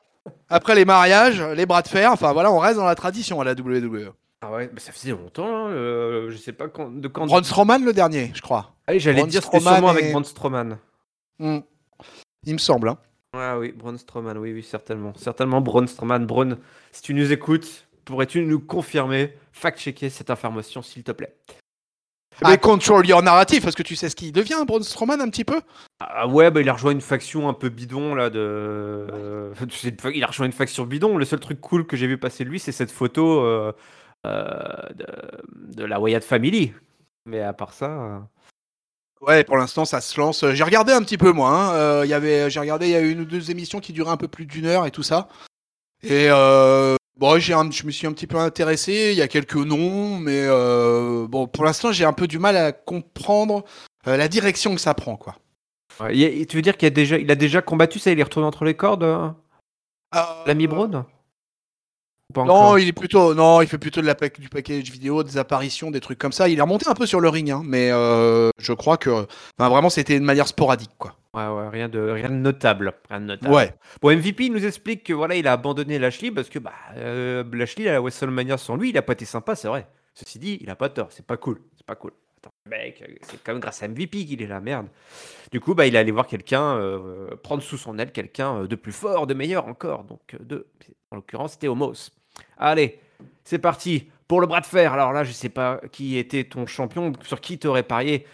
après les mariages, les bras de fer, enfin voilà, on reste dans la tradition à la WWE. Ah ouais, mais ça faisait longtemps, hein, euh, je sais pas quand, de quand. Braun Strowman le dernier, je crois. Ah j'allais dire c'était sûrement avec Braun Strowman. Hmm. Il me semble. Hein. Ah oui, Braun Strowman, oui, oui, certainement. Certainement Braun Strowman. Braun, si tu nous écoutes, pourrais-tu nous confirmer, fact-checker cette information, s'il te plaît? Mais control your narrative, parce que tu sais ce qu'il devient, Braun Strowman, un petit peu? Ah ouais, bah, il a rejoint une faction un peu bidon, là, de... il a rejoint une faction bidon. Le seul truc cool que j'ai vu passer de lui, c'est cette photo euh, euh, de... de, la Wyatt Family. Mais à part ça... Ouais, pour l'instant, ça se lance. J'ai regardé un petit peu, moi. Hein. Euh, y avait, j'ai regardé, il y a eu une ou deux émissions qui duraient un peu plus d'une heure et tout ça. Et euh, bon, j'ai je me suis un petit peu intéressé. Il y a quelques noms, mais euh, bon, pour l'instant, j'ai un peu du mal à comprendre euh, la direction que ça prend, quoi. tu veux dire qu'il a déjà, il a déjà combattu ça Il est retourné entre les cordes, l'ami Brown non, il est plutôt, non, il fait plutôt de la, du package vidéo, des apparitions, des trucs comme ça. Il est remonté un peu sur le ring, hein, mais euh, je crois que, enfin, vraiment, c'était de manière sporadique, quoi. Ouais, ouais, rien de, rien de notable, rien de notable. Ouais. Bon, MVP il nous explique que voilà, il a abandonné Lashley parce que bah, euh, Lashley à la WrestleMania sans lui, il a pas été sympa, c'est vrai. Ceci dit, il a pas tort, c'est pas cool, c'est pas cool. Attends, mec, c'est quand même grâce à MVP qu'il est là, merde. Du coup, bah, il est allé voir quelqu'un, euh, prendre sous son aile quelqu'un de plus fort, de meilleur encore. Donc, de, en l'occurrence, c'était Homos. Allez, c'est parti pour le bras de fer. Alors là, je sais pas qui était ton champion, sur qui t'aurais parié.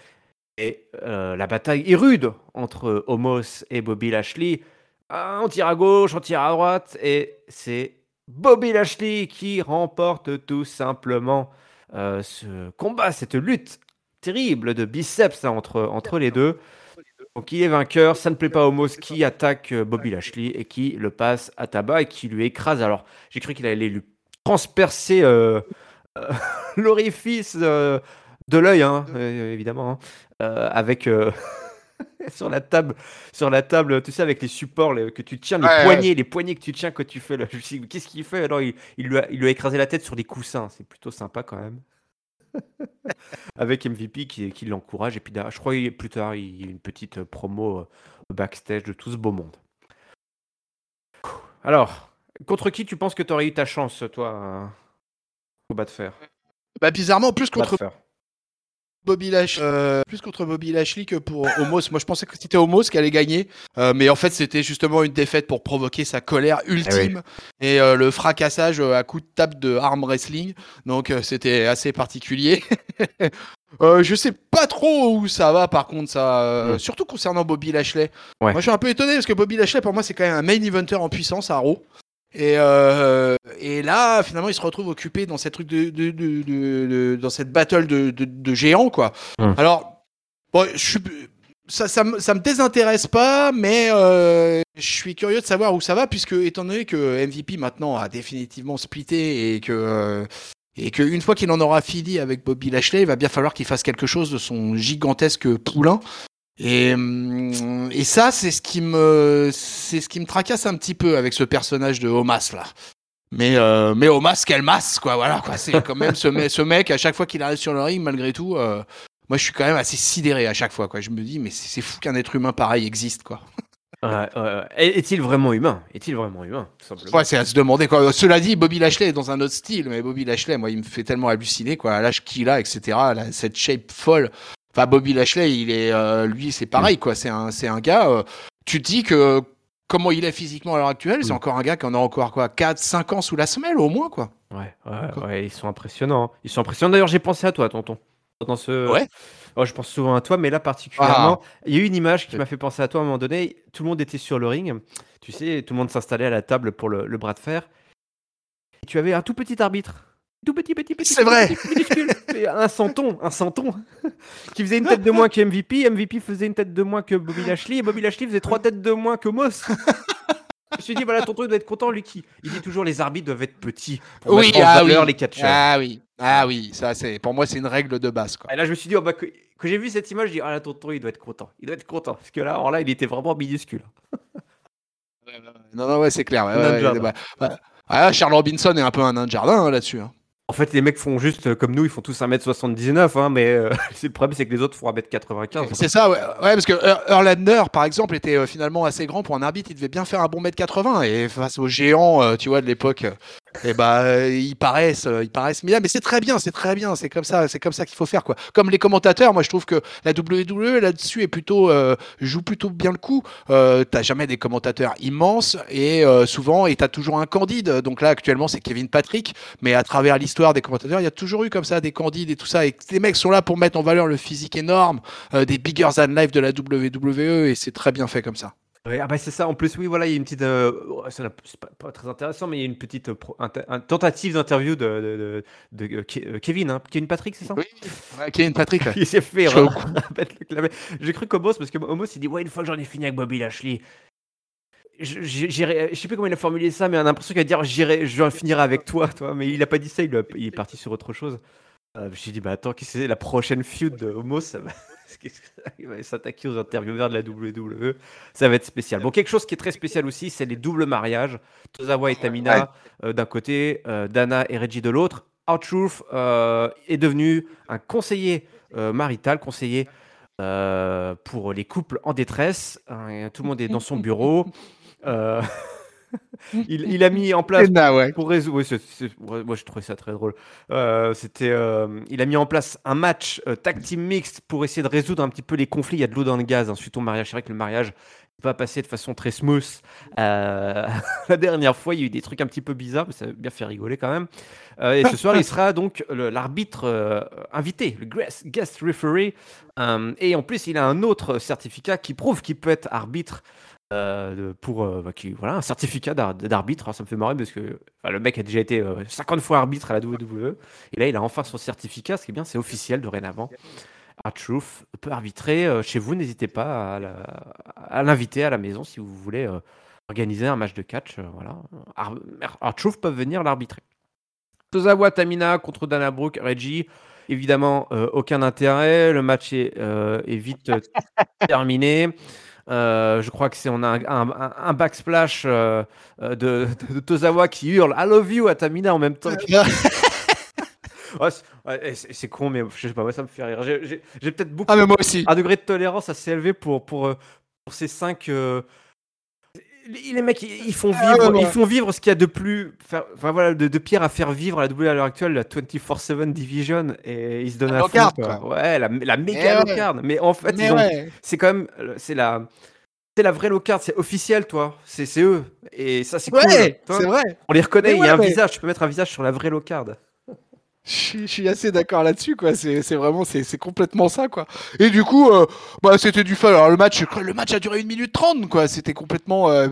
Et la bataille est rude entre Homos et Bobby Lashley. On tire à gauche, on tire à droite, et c'est Bobby Lashley qui remporte tout simplement ce combat, cette lutte terrible de biceps entre, entre les deux. Donc il est vainqueur, ça ne plaît pas Homos qui attaque Bobby Lashley et qui le passe à tabac et qui lui écrase. Alors j'ai cru qu'il allait lui transpercer l'orifice de l'œil, hein, évidemment, hein, avec sur la table, sur la table, tu sais, avec les supports que tu tiens, les poignets, les poignets que tu tiens quand tu fais le. Qu'est-ce qu'il fait? Alors, il, lui a, il, lui a, écrasé la tête sur des coussins. C'est plutôt sympa quand même. avec MVP qui, qui l'encourage. Et puis, je crois que plus tard, il y a une petite promo euh, backstage de tout ce beau monde. Alors, contre qui tu penses que tu aurais eu ta chance, toi, au bas de fer? Bah, bizarrement, plus contre. Bobby Lashley, euh, plus contre Bobby Lashley que pour Homos. Moi, je pensais que c'était Homos qui allait gagner, euh, mais en fait, c'était justement une défaite pour provoquer sa colère ultime eh et euh, le fracassage à coup de tape de arm wrestling. Donc, c'était assez particulier. je sais pas trop où ça va, par contre, ça, mm. surtout concernant Bobby Lashley. Moi, je suis un peu étonné parce que Bobby Lashley, pour moi, c'est quand même un main eventer en puissance à Raw. Et, euh, et là, finalement, il se retrouve occupé dans cette truc de, de, de, de dans cette battle de, de, géants, quoi. Hum. Alors, bon, je suis, ça, ça, me, ça me désintéresse pas, mais euh, je suis curieux de savoir où ça va, puisque étant donné que MVP maintenant a définitivement splitté et que euh, et qu'une fois qu'il en aura fini avec Bobby Lashley, il va bien falloir qu'il fasse quelque chose de son gigantesque poulain. Et, hum, et ça, c'est ce qui me, c'est ce qui me tracasse un petit peu avec ce personnage de Omas là. Mais euh, mais Omas, quelle masse quoi, voilà quoi. C'est quand même ce, mec, ce mec à chaque fois qu'il arrive sur le ring, malgré tout, euh, moi je suis quand même assez sidéré à chaque fois quoi. Je me dis mais c'est fou qu'un être humain pareil existe quoi. Est-il vraiment humain? Est-il vraiment humain Ouais, c'est à se demander quoi. Cela dit, Bobby Lashley est dans un autre style, mais Bobby Lashley, moi, il me fait tellement halluciner quoi. L'âge qu'il a, etc. cette shape folle. Enfin, Bobby Lashley, il est, euh, lui, c'est pareil, quoi. C'est un, c'est un gars. Euh, tu te dis que comment il est physiquement à l'heure actuelle, c'est encore un gars qui en a encore quoi, 4, 5 ans sous la semelle au moins, quoi. Ouais, ouais, ouais ils sont impressionnants. Ils sont impressionnants. D'ailleurs, j'ai pensé à toi, tonton. Dans ce... Ouais. Oh, je pense souvent à toi, mais là particulièrement, ah. il y a eu une image qui m'a fait penser à toi à un moment donné. Tout le monde était sur le ring, tu sais, tout le monde s'installait à la table pour le, le bras de fer. Et tu avais un tout petit arbitre tout petit, petit, petit. C'est vrai. un santon, un santon, qui faisait une tête de moins que MVP. MVP faisait une tête de moins que Bobby Lashley. Et Bobby Lashley faisait trois têtes de moins que Moss. Je me suis dit, voilà, tonton, il doit être content, lui qui. Il dit toujours, les arbitres doivent être petits. Pour oui, ah oui. les catcheurs. Ah oui, ah oui, ça, c'est, pour moi, c'est une règle de base. Quoi. Et là, je me suis dit, oh, bah, que, j'ai vu cette image, je dis, ah là, tonton, il doit être content. Il doit être content. Parce que là, alors là, il était vraiment minuscule. non, non, ouais, c'est clair. Ouais, Charles Robinson est un peu un nain de jardin hein, là-dessus. Hein. En fait, les mecs font juste euh, comme nous, ils font tous 1m79, hein, mais euh, le problème, c'est que les autres font 1m95. C'est ça, ouais. ouais. parce que Erlander, par exemple, était euh, finalement assez grand pour un arbitre, il devait bien faire un bon mètre 80, et face aux géants, tu vois, de l'époque, et eh bah euh, ils paraissent euh, ils paraissent mais c'est très bien c'est très bien. C'est comme ça c'est comme ça qu'il faut faire quoi. Comme les commentateurs moi je trouve que la WWE là-dessus est plutôt euh, joue plutôt bien le coup. Euh, t'as jamais des commentateurs immenses et souvent et t'as toujours un candide. Donc là actuellement c'est Kevin Patrick. Mais à travers l'histoire des commentateurs il y a toujours eu comme ça des candides et tout ça. Et les mecs sont là pour mettre en valeur le physique énorme des bigger than life de la WWE et c'est très bien fait comme ça ah bah c'est ça. En plus, oui, voilà, il y a une petite. Euh, c'est pas, très intéressant, mais il y a une petite euh, tentative d'interview de, de, de, euh, Kevin, hein. Kevin Patrick, c'est ça? Oui, Kevin Patrick. il s'est fait. J'ai cru qu'Homos, parce que Homos, il dit Ouais, une fois que j'en ai fini avec Bobby Lashley, je, je sais plus comment il a formulé ça, mais on a l'impression qu'il va dire J'irai, je finirai avec toi, toi. Mais il a pas dit ça, il, il est parti sur autre chose. je me suis dit Bah attends, qu'est-ce que c'est la prochaine feud de Homos? Ça va il va s'attaquer aux intervieweurs de la WWE. Ça va être spécial. Bon, quelque chose qui est très spécial aussi, c'est les doubles mariages. Tozawa et Tamina euh, d'un côté, euh, Dana et Reggie de l'autre. R-Truth euh, est devenu un conseiller marital, conseiller pour les couples en détresse. tout le monde est dans son bureau. il, il, a mis en place ouais. pour résoudre. Oui, moi, je trouvais ça très drôle. Euh, C'était, euh, il a mis en place un match euh, tag team mixte pour essayer de résoudre un petit peu les conflits. Il y a de l'eau dans le gaz hein, suite au mariage. C'est vrai que le mariage pas passé de façon très smooth. Euh, la dernière fois, il y a eu des trucs un petit peu bizarres, mais ça a bien fait rigoler quand même. Euh, et ce soir, il sera donc l'arbitre euh, invité, le guest referee. et en plus, il a un autre certificat qui prouve qu'il peut être arbitre. Pour bah, qui, voilà, un certificat d'arbitre, ça me fait marrer parce que le mec a déjà été 50 fois arbitre à la WWE et là il a enfin son certificat, ce qui est bien, c'est officiel dorénavant. Truth peut arbitrer euh, chez vous. N'hésitez pas à l'inviter à, la maison si vous voulez euh, organiser un match de catch. Euh, voilà. Truth peut venir l'arbitrer. Tozawa Tamina contre Dana Brooke, Reggie. Évidemment, aucun intérêt. Le match est vite terminé. Je crois que c'est on a un, un, backsplash de, de, de, Tozawa qui hurle I love you à Tamina en même temps. Ouais, c'est con, mais je sais pas, ça me fait rire. J'ai peut-être beaucoup. Ah, mais moi aussi. Un degré de tolérance assez élevé pour, pour, euh, pour ces cinq. Euh, les mecs, ils font ah, vivre, ils font vivre ce qu'il y a de plus, enfin voilà, de, de, pire à faire vivre à la W à l'heure actuelle, la 24/7 Division, et ils se donnent à fond. Ouais, la, la méga eh low Mais en fait, c'est quand même, c'est la, c'est la vraie low card, c'est officiel, toi. C'est eux, et ça c'est cool. C'est vrai. On les reconnaît. il y a un visage. Tu peux mettre un visage sur la vraie low Je, suis assez d'accord là-dessus, quoi. C'est vraiment, c'est complètement ça, quoi. Et du coup, euh, bah, c'était du fun. Alors le match, le match a duré une minute trente, quoi. C'était complètement, euh,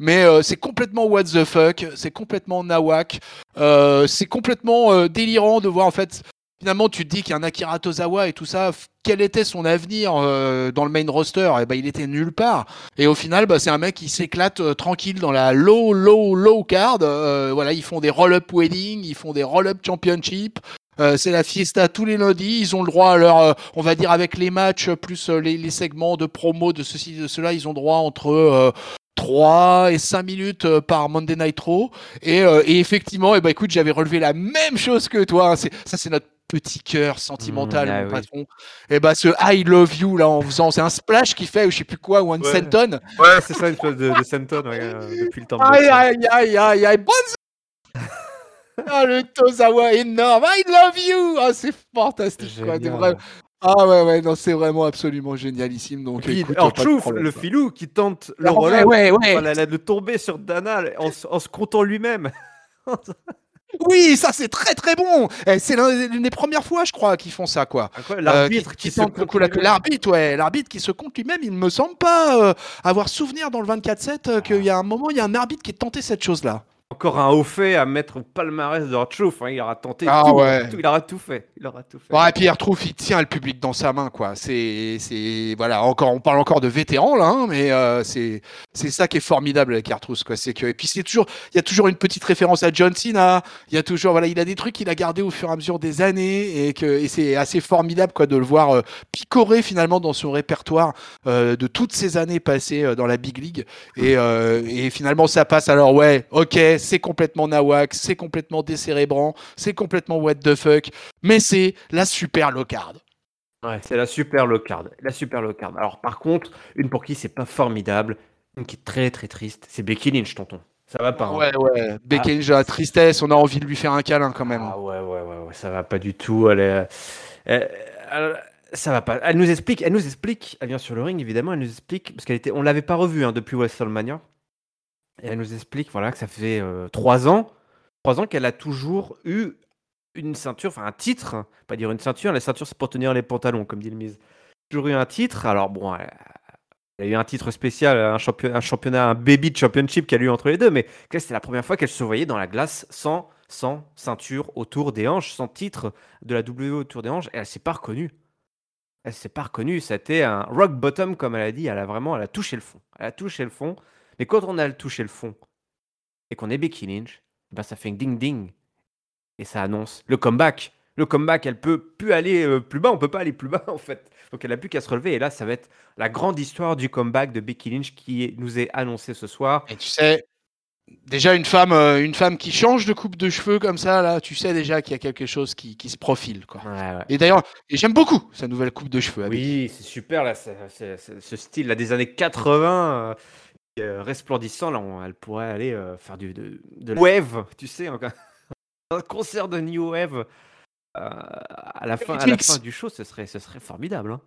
mais, euh, c'est complètement what the fuck. C'est complètement nawak. c'est complètement délirant de voir en fait finalement, tu te dis qu'il y a un Akira Tozawa et tout ça. Quel était son avenir euh, dans le main roster? Et eh ben, il était nulle part. Et au final, bah, c'est un mec qui s'éclate euh, tranquille dans la low, low, low card. Euh, voilà, ils font des roll-up wedding, ils font des roll-up championship. c'est la fiesta tous les lundis. Ils ont le droit à leur, on va dire avec les matchs plus les, les, segments de promo de ceci de cela, ils ont droit entre 3 et 5 minutes par Monday Nitro. Et, et effectivement, et eh ben, écoute, j'avais relevé la même chose que toi. Hein. ça, c'est notre petit cœur sentimental, mmh, mon ah patron. Et eh bah ce I love you là en faisant, c'est un splash qui fait, ou je sais plus quoi, ou un ouais. senton. Ouais, c'est ça une espèce de, de senton ouais, euh, depuis le temps. Aïe aïe aïe aïe aïe, Ah le Tozawa énorme, I love you. Ah c'est fantastique quoi, vrais... Ah ouais ouais non c'est vraiment absolument génialissime donc. Et écoute, alors Chouf, le filou qui tente le relais, ouais, ouais, ouais. de tomber sur Dana en, en se comptant lui-même. Oui, ça c'est très très bon. Eh, c'est l'une des premières fois, je crois, qu'ils font ça, quoi. Euh, l'arbitre qui, se compte l'arbitre, ouais, l'arbitre qui se compte lui-même. Il ne me semble pas euh, avoir souvenir dans le 24/7 euh, qu'il y a un moment, il y a un arbitre qui a tenté cette chose-là encore un haut fait à mettre au palmarès de Hot hein. il aura tenté ah, tout, ouais. il aura tout fait. Il aura tout fait. Ouais, et puis retrouve, il tient le public dans sa main, quoi. C'est, c'est, voilà, encore, on parle encore de vétéran là, hein, mais euh, c'est, c'est ça qui est formidable avec Artrousse, quoi. C'est que, et puis c'est toujours, il y a toujours une petite référence à John Cena. Il y a toujours, voilà, il a des trucs qu'il a gardé au fur et à mesure des années et que, et c'est assez formidable, quoi, de le voir euh, picorer finalement dans son répertoire euh, de toutes ces années passées euh, dans la big league. Et, euh, et finalement, ça passe. Alors ouais, ok c'est complètement nawak, c'est complètement décérébrant, c'est complètement what the fuck, mais c'est la super low card. Ouais, c'est la super low card. La super low card. Alors par contre, une pour qui c'est pas formidable, une qui est très très triste, c'est Becky Lynch, tonton. Ça va pas. Hein. Ouais, ouais. Becky ah. Lynch, la tristesse, on a envie de lui faire un câlin quand même. Ah ouais, ouais, ouais, ouais ça va pas du tout. Elle est... elle... ça va pas. Elle nous explique, elle nous explique, elle vient sur le ring évidemment, elle nous explique, parce qu'elle était, on l'avait pas revue hein, depuis WrestleMania. Et elle nous explique voilà, que ça fait euh, trois ans, trois ans qu'elle a toujours eu une ceinture, enfin un titre, pas dire une ceinture, la ceinture c'est pour tenir les pantalons, comme dit le mise. Toujours eu un titre, alors bon, elle a eu un titre spécial, un, championnat, un baby championship qu'elle a eu entre les deux, mais c'était la première fois qu'elle se voyait dans la glace sans, sans ceinture autour des hanches, sans titre de la WWE autour des hanches, et elle s'est pas reconnue. Elle s'est pas reconnue, c'était un rock bottom, comme elle a dit, elle a vraiment, elle a touché le fond. Elle a touché le fond. Mais quand on a touché le fond et qu'on est Becky Lynch, ben ça fait un ding ding et ça annonce le comeback. Le comeback, elle peut plus aller euh, plus bas, on peut pas aller plus bas en fait. Donc elle a plus qu'à se relever et là ça va être la grande histoire du comeback de Becky Lynch qui nous est annoncé ce soir. Et tu sais, déjà une femme, euh, une femme qui change de coupe de cheveux comme ça là, tu sais déjà qu'il y a quelque chose qui, qui se profile quoi. Et d'ailleurs, j'aime beaucoup sa nouvelle coupe de cheveux. Oui, c'est super là, ce style là des années 80 euh, resplendissant. Là, on- elle pourrait aller euh, faire du, de, de la wave, tu sais, un, un concert de New Wave euh, à, la fin, à la Eurythmics. fin du show, ce serait, ce serait formidable. hein.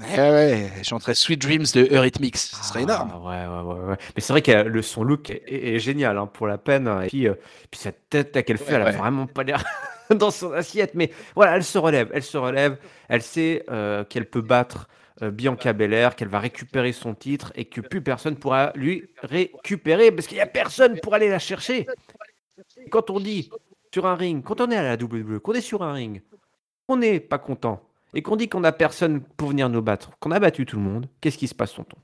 Ouais, ouais, je chanterais Sweet Dreams de Eurythmics. Ce serait énorme. Ah, ouais, ouais, ouais, ouais. Mais c'est vrai que le son look est, est- est génial hein, pour la peine. Et puis, euh, puis cette tête là qu'elle fait, Ouais, elle a vraiment pas l'air dans son assiette. Mais voilà, elle se relève, elle se relève. Elle sait euh, qu'elle peut battre euh, Bianca Belair, qu'elle va récupérer son titre et que plus personne pourra lui récupérer parce qu'il n'y a personne pour aller la chercher. Quand on dit sur un ring, quand on est à la WWE, qu'on est sur un ring, qu'on n'est pas content et qu'on dit qu'on n'a personne pour venir nous battre, qu'on a battu tout le monde, qu'est-ce qui se passe, tonton?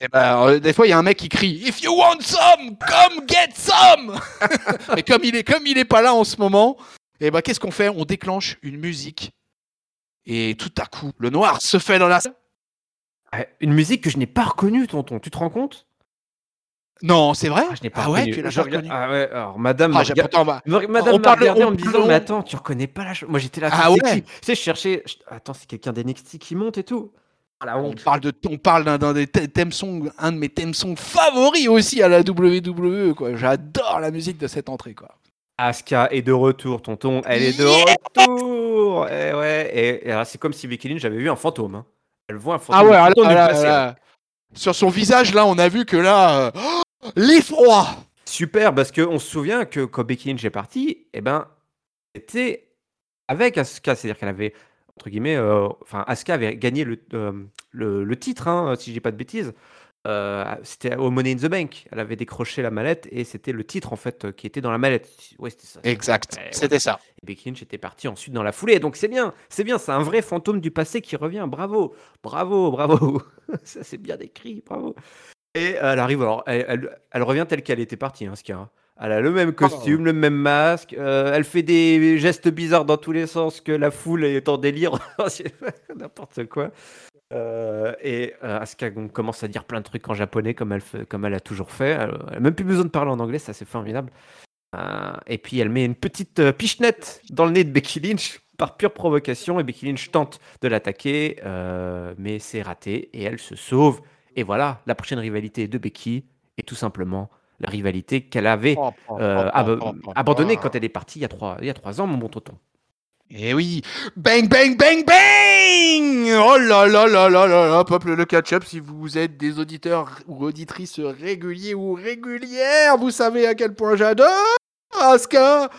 Et ben, euh, des fois, il y a un mec qui crie If you want some, come get some Mais comme il est, pas là en ce moment, et ben, qu'est-ce qu'on fait? On déclenche une musique. Et tout à coup, le noir se fait dans la. Ah, Une musique que je n'ai pas reconnue, tonton. Tu te rends compte? Non, c'est vrai? Ah, je n'ai pas Ah ouais, tu l'as pas reconnu. Ah ouais, alors madame. Ah, regarde- pourtant, bah, me- Madame on parle- on en me disant, mais attends, tu reconnais pas la chose. Moi j'étais là, Ah ouais qui Tu sais, je cherchais. Attends, c'est quelqu'un d'NXT qui monte et tout. Ah la on honte. parle de, on parle d'un des thè- thèmes songs, un de mes thèmes songs favoris aussi à la WWE, quoi. J'adore la musique de cette entrée, quoi. Asuka est de retour, tonton. Elle est de Yeah retour. Et ouais, et, et alors, c'est comme si Becky Lynch avait vu un fantôme. hein. Elle voit un fantôme. Ah ouais, là, du là, passé, là. sur son visage, là, on a vu que là, euh, oh, l'effroi. Super, parce qu'on se souvient que quand Becky Lynch est partie, eh ben, c'était avec Asuka, c'est-à-dire qu'elle avait, entre guillemets, euh, enfin, Asuka avait gagné le, euh, le, le titre, hein, si je dis pas de bêtises. Euh, c'était au Money in the Bank. Elle avait décroché la mallette et c'était le titre, en fait, euh, qui était dans la mallette. Ouais, c'était ça. Exact, Ouais, ouais. c'était ça. Et Becky Lynch était partie ensuite dans la foulée. Donc c'est bien, c'est bien, c'est un vrai fantôme du passé qui revient. Bravo, bravo, bravo. ça c'est bien décrit, bravo. Et elle arrive, alors elle, elle- elle revient telle qu'elle était partie, hein, Ska. Elle a le même costume, le même masque. euh, elle fait des gestes bizarres dans tous les sens que la foule est en délire. N'importe quoi. Euh, et euh, Asuka commence à dire plein de trucs en japonais comme elle, fait- comme elle a toujours fait. Elle, elle a même plus besoin de parler en anglais, ça c'est formidable. Euh, et puis elle met une petite euh, pichenette dans le nez de Becky Lynch par pure provocation et Becky Lynch tente de l'attaquer, euh, mais c'est raté et elle se sauve. Et voilà, la prochaine rivalité de Becky est tout simplement la rivalité qu'elle avait Oh, euh, ab- abandonnée quand elle est partie il y a trois, il y a trois ans, mon bon tonton. Et oui, bang, bang, bang, bang Oh là là là là là là, peuple de catch-up, si vous êtes des auditeurs ou auditrices réguliers ou régulières, vous savez à quel point j'adore Asuka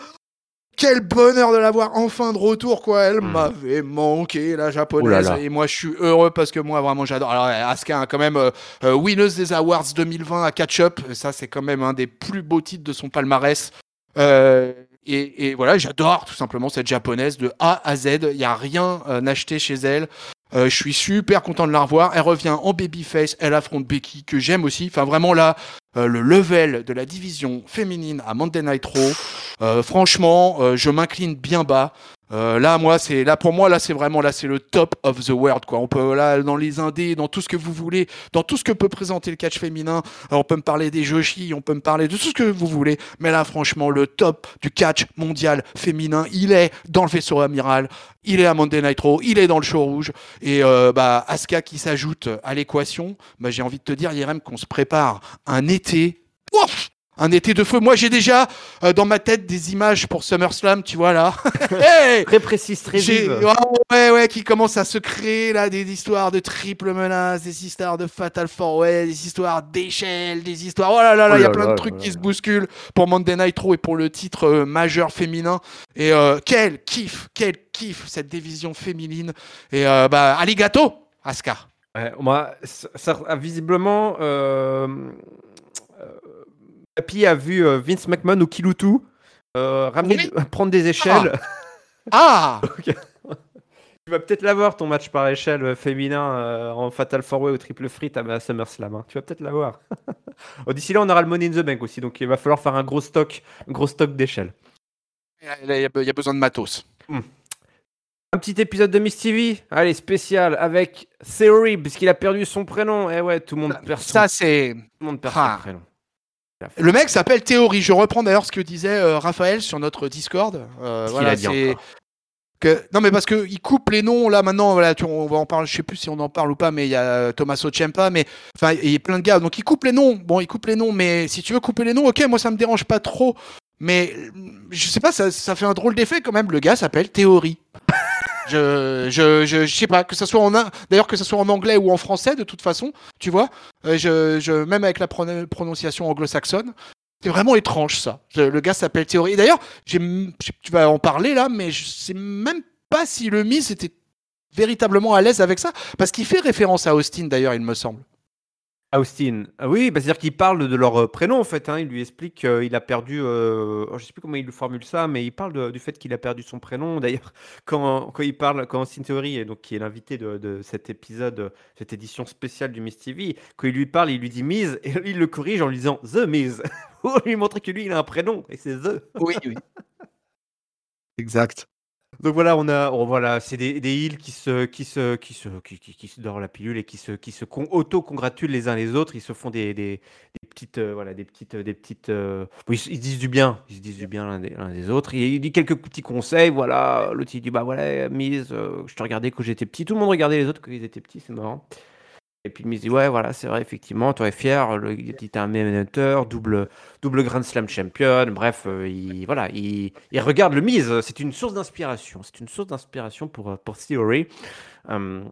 quel bonheur de la voir enfin de retour, quoi. Elle Mm. m'avait manqué, la là japonaise. là. Et moi, je suis heureux parce que moi, vraiment, j'adore. Alors, Asuka, hein, quand même, euh, euh, winneuse des Awards 2020 à Catch Up. Ça, c'est quand même un des plus beaux titres de son palmarès. Euh, et, voilà, j'adore tout simplement cette japonaise de A à Z. Il n'y a rien euh, acheté chez elle. Euh, je suis super content de la revoir. Elle revient en babyface. Elle affronte Becky, que j'aime aussi. Enfin, vraiment là, euh, le level de la division féminine à Monday Night Raw. franchement, je m'incline bien bas. Euh, là, moi, c'est là pour moi, là, c'est vraiment là, c'est le top of the world, quoi. On peut là, dans les indés, dans tout ce que vous voulez, dans tout ce que peut présenter le catch féminin. Alors, on peut me parler des Joshi, on peut me parler de tout ce que vous voulez. Mais là, franchement, le top du catch mondial féminin, il est dans le vaisseau amiral. Il est à Monday Night Raw, il est dans le show rouge. Et euh, bah, Asuka qui s'ajoute à l'équation, bah, j'ai envie de te dire, Yerem, qu'on se prépare un été. Ouf un été de feu. Moi, j'ai déjà euh, dans ma tête des images pour SummerSlam, tu vois là. Hey Très précise, très vive. ouais, ouais, ouais, qui commence à se créer là des histoires de triple menace, des histoires de fatal four way, des histoires d'échelle, des histoires. Oh là là là, Oh il y a là plein là de trucs là qui là. se bousculent pour Monday Night Raw et pour le titre euh, majeur féminin. Et euh, quel kiff, quel kiff cette division féminine. Et euh, bah, aligato, Asuka. Ouais, moi, ça, ça- visiblement, euh, Papy a vu euh, Vince McMahon ou Kiloutou euh, ramener, Oui. prendre des échelles. Ah Tu vas peut-être l'avoir ton match par échelle euh, féminin euh, en Fatal 4-Way ou Triple Free à SummerSlam. hein. Tu vas peut-être l'avoir. Oh, D'ici là, on aura le Money in the Bank aussi, donc il va falloir faire un gros stock, un gros stock d'échelles. Il y, a- besoin de matos. Un petit épisode de Miss TV, allez spécial avec Theory puisqu'il a perdu son prénom. Eh ouais, tout le monde perd son, Ça, c'est. tout le monde perd Ah. son prénom. Le mec s'appelle Théorie. Je reprends d'ailleurs ce que disait euh, Raphaël sur notre Discord. Euh, voilà, a dit encore non, mais parce qu'il coupe les noms, là, maintenant, voilà, on va en parler, je sais plus si on en parle ou pas, mais il y a Tommaso Ciampa, mais enfin, il y a plein de gars. Donc, il coupe les noms. Bon, il coupe les noms, mais si tu veux couper les noms, ok, moi, ça me dérange pas trop. Mais je sais pas, ça, ça fait un drôle d'effet quand même. Le gars s'appelle Théorie. Je, je, je, sais pas, que ce soit en d'ailleurs que ce soit en anglais ou en français, de toute façon, tu vois. Euh, je, je, même avec la prononciation anglo-saxonne, c'est vraiment étrange ça. Le gars s'appelle Théorie. D'ailleurs, tu vas en parler là, mais je sais même pas si le Miz était véritablement à l'aise avec ça, parce qu'il fait référence à Austin d'ailleurs, il me semble. Austin. Ah oui, bah, c'est-à-dire qu'il parle de leur euh, prénom en fait. Hein. Il lui explique qu'il a perdu. Euh, oh, je sais plus comment il formule ça, mais il parle du fait qu'il a perdu son prénom. D'ailleurs, quand, quand il parle, quand Austin Theory, donc qui est l'invité de, cet épisode, cette édition spéciale du Miss TV, quand il lui parle, il lui dit Miz et il le corrige en lui disant The Miz pour lui montrer que lui il a un prénom et c'est The. Oui, oui. exact. Donc voilà, on a, oh, voilà, c'est des, des qui se, qui la pilule et qui se, qui auto-congratulent les uns les autres. Ils se font des, petites, euh, voilà, des petites, des petites. Euh, ils, se disent du bien, ils se disent du bien l'un des, autres. Il dit quelques petits conseils. Voilà, l'autre il dit bah voilà, mise, euh, je te regardais quand j'étais petit. Tout le monde regardait les autres quand ils étaient petits, c'est marrant. Et puis il me dit ouais voilà c'est vrai effectivement toi es fier le était un double double Grand Slam champion. Bref euh, il voilà il, il, regarde le mise c'est une source d'inspiration. C'est une source d'inspiration pour euh, pour Theory euh,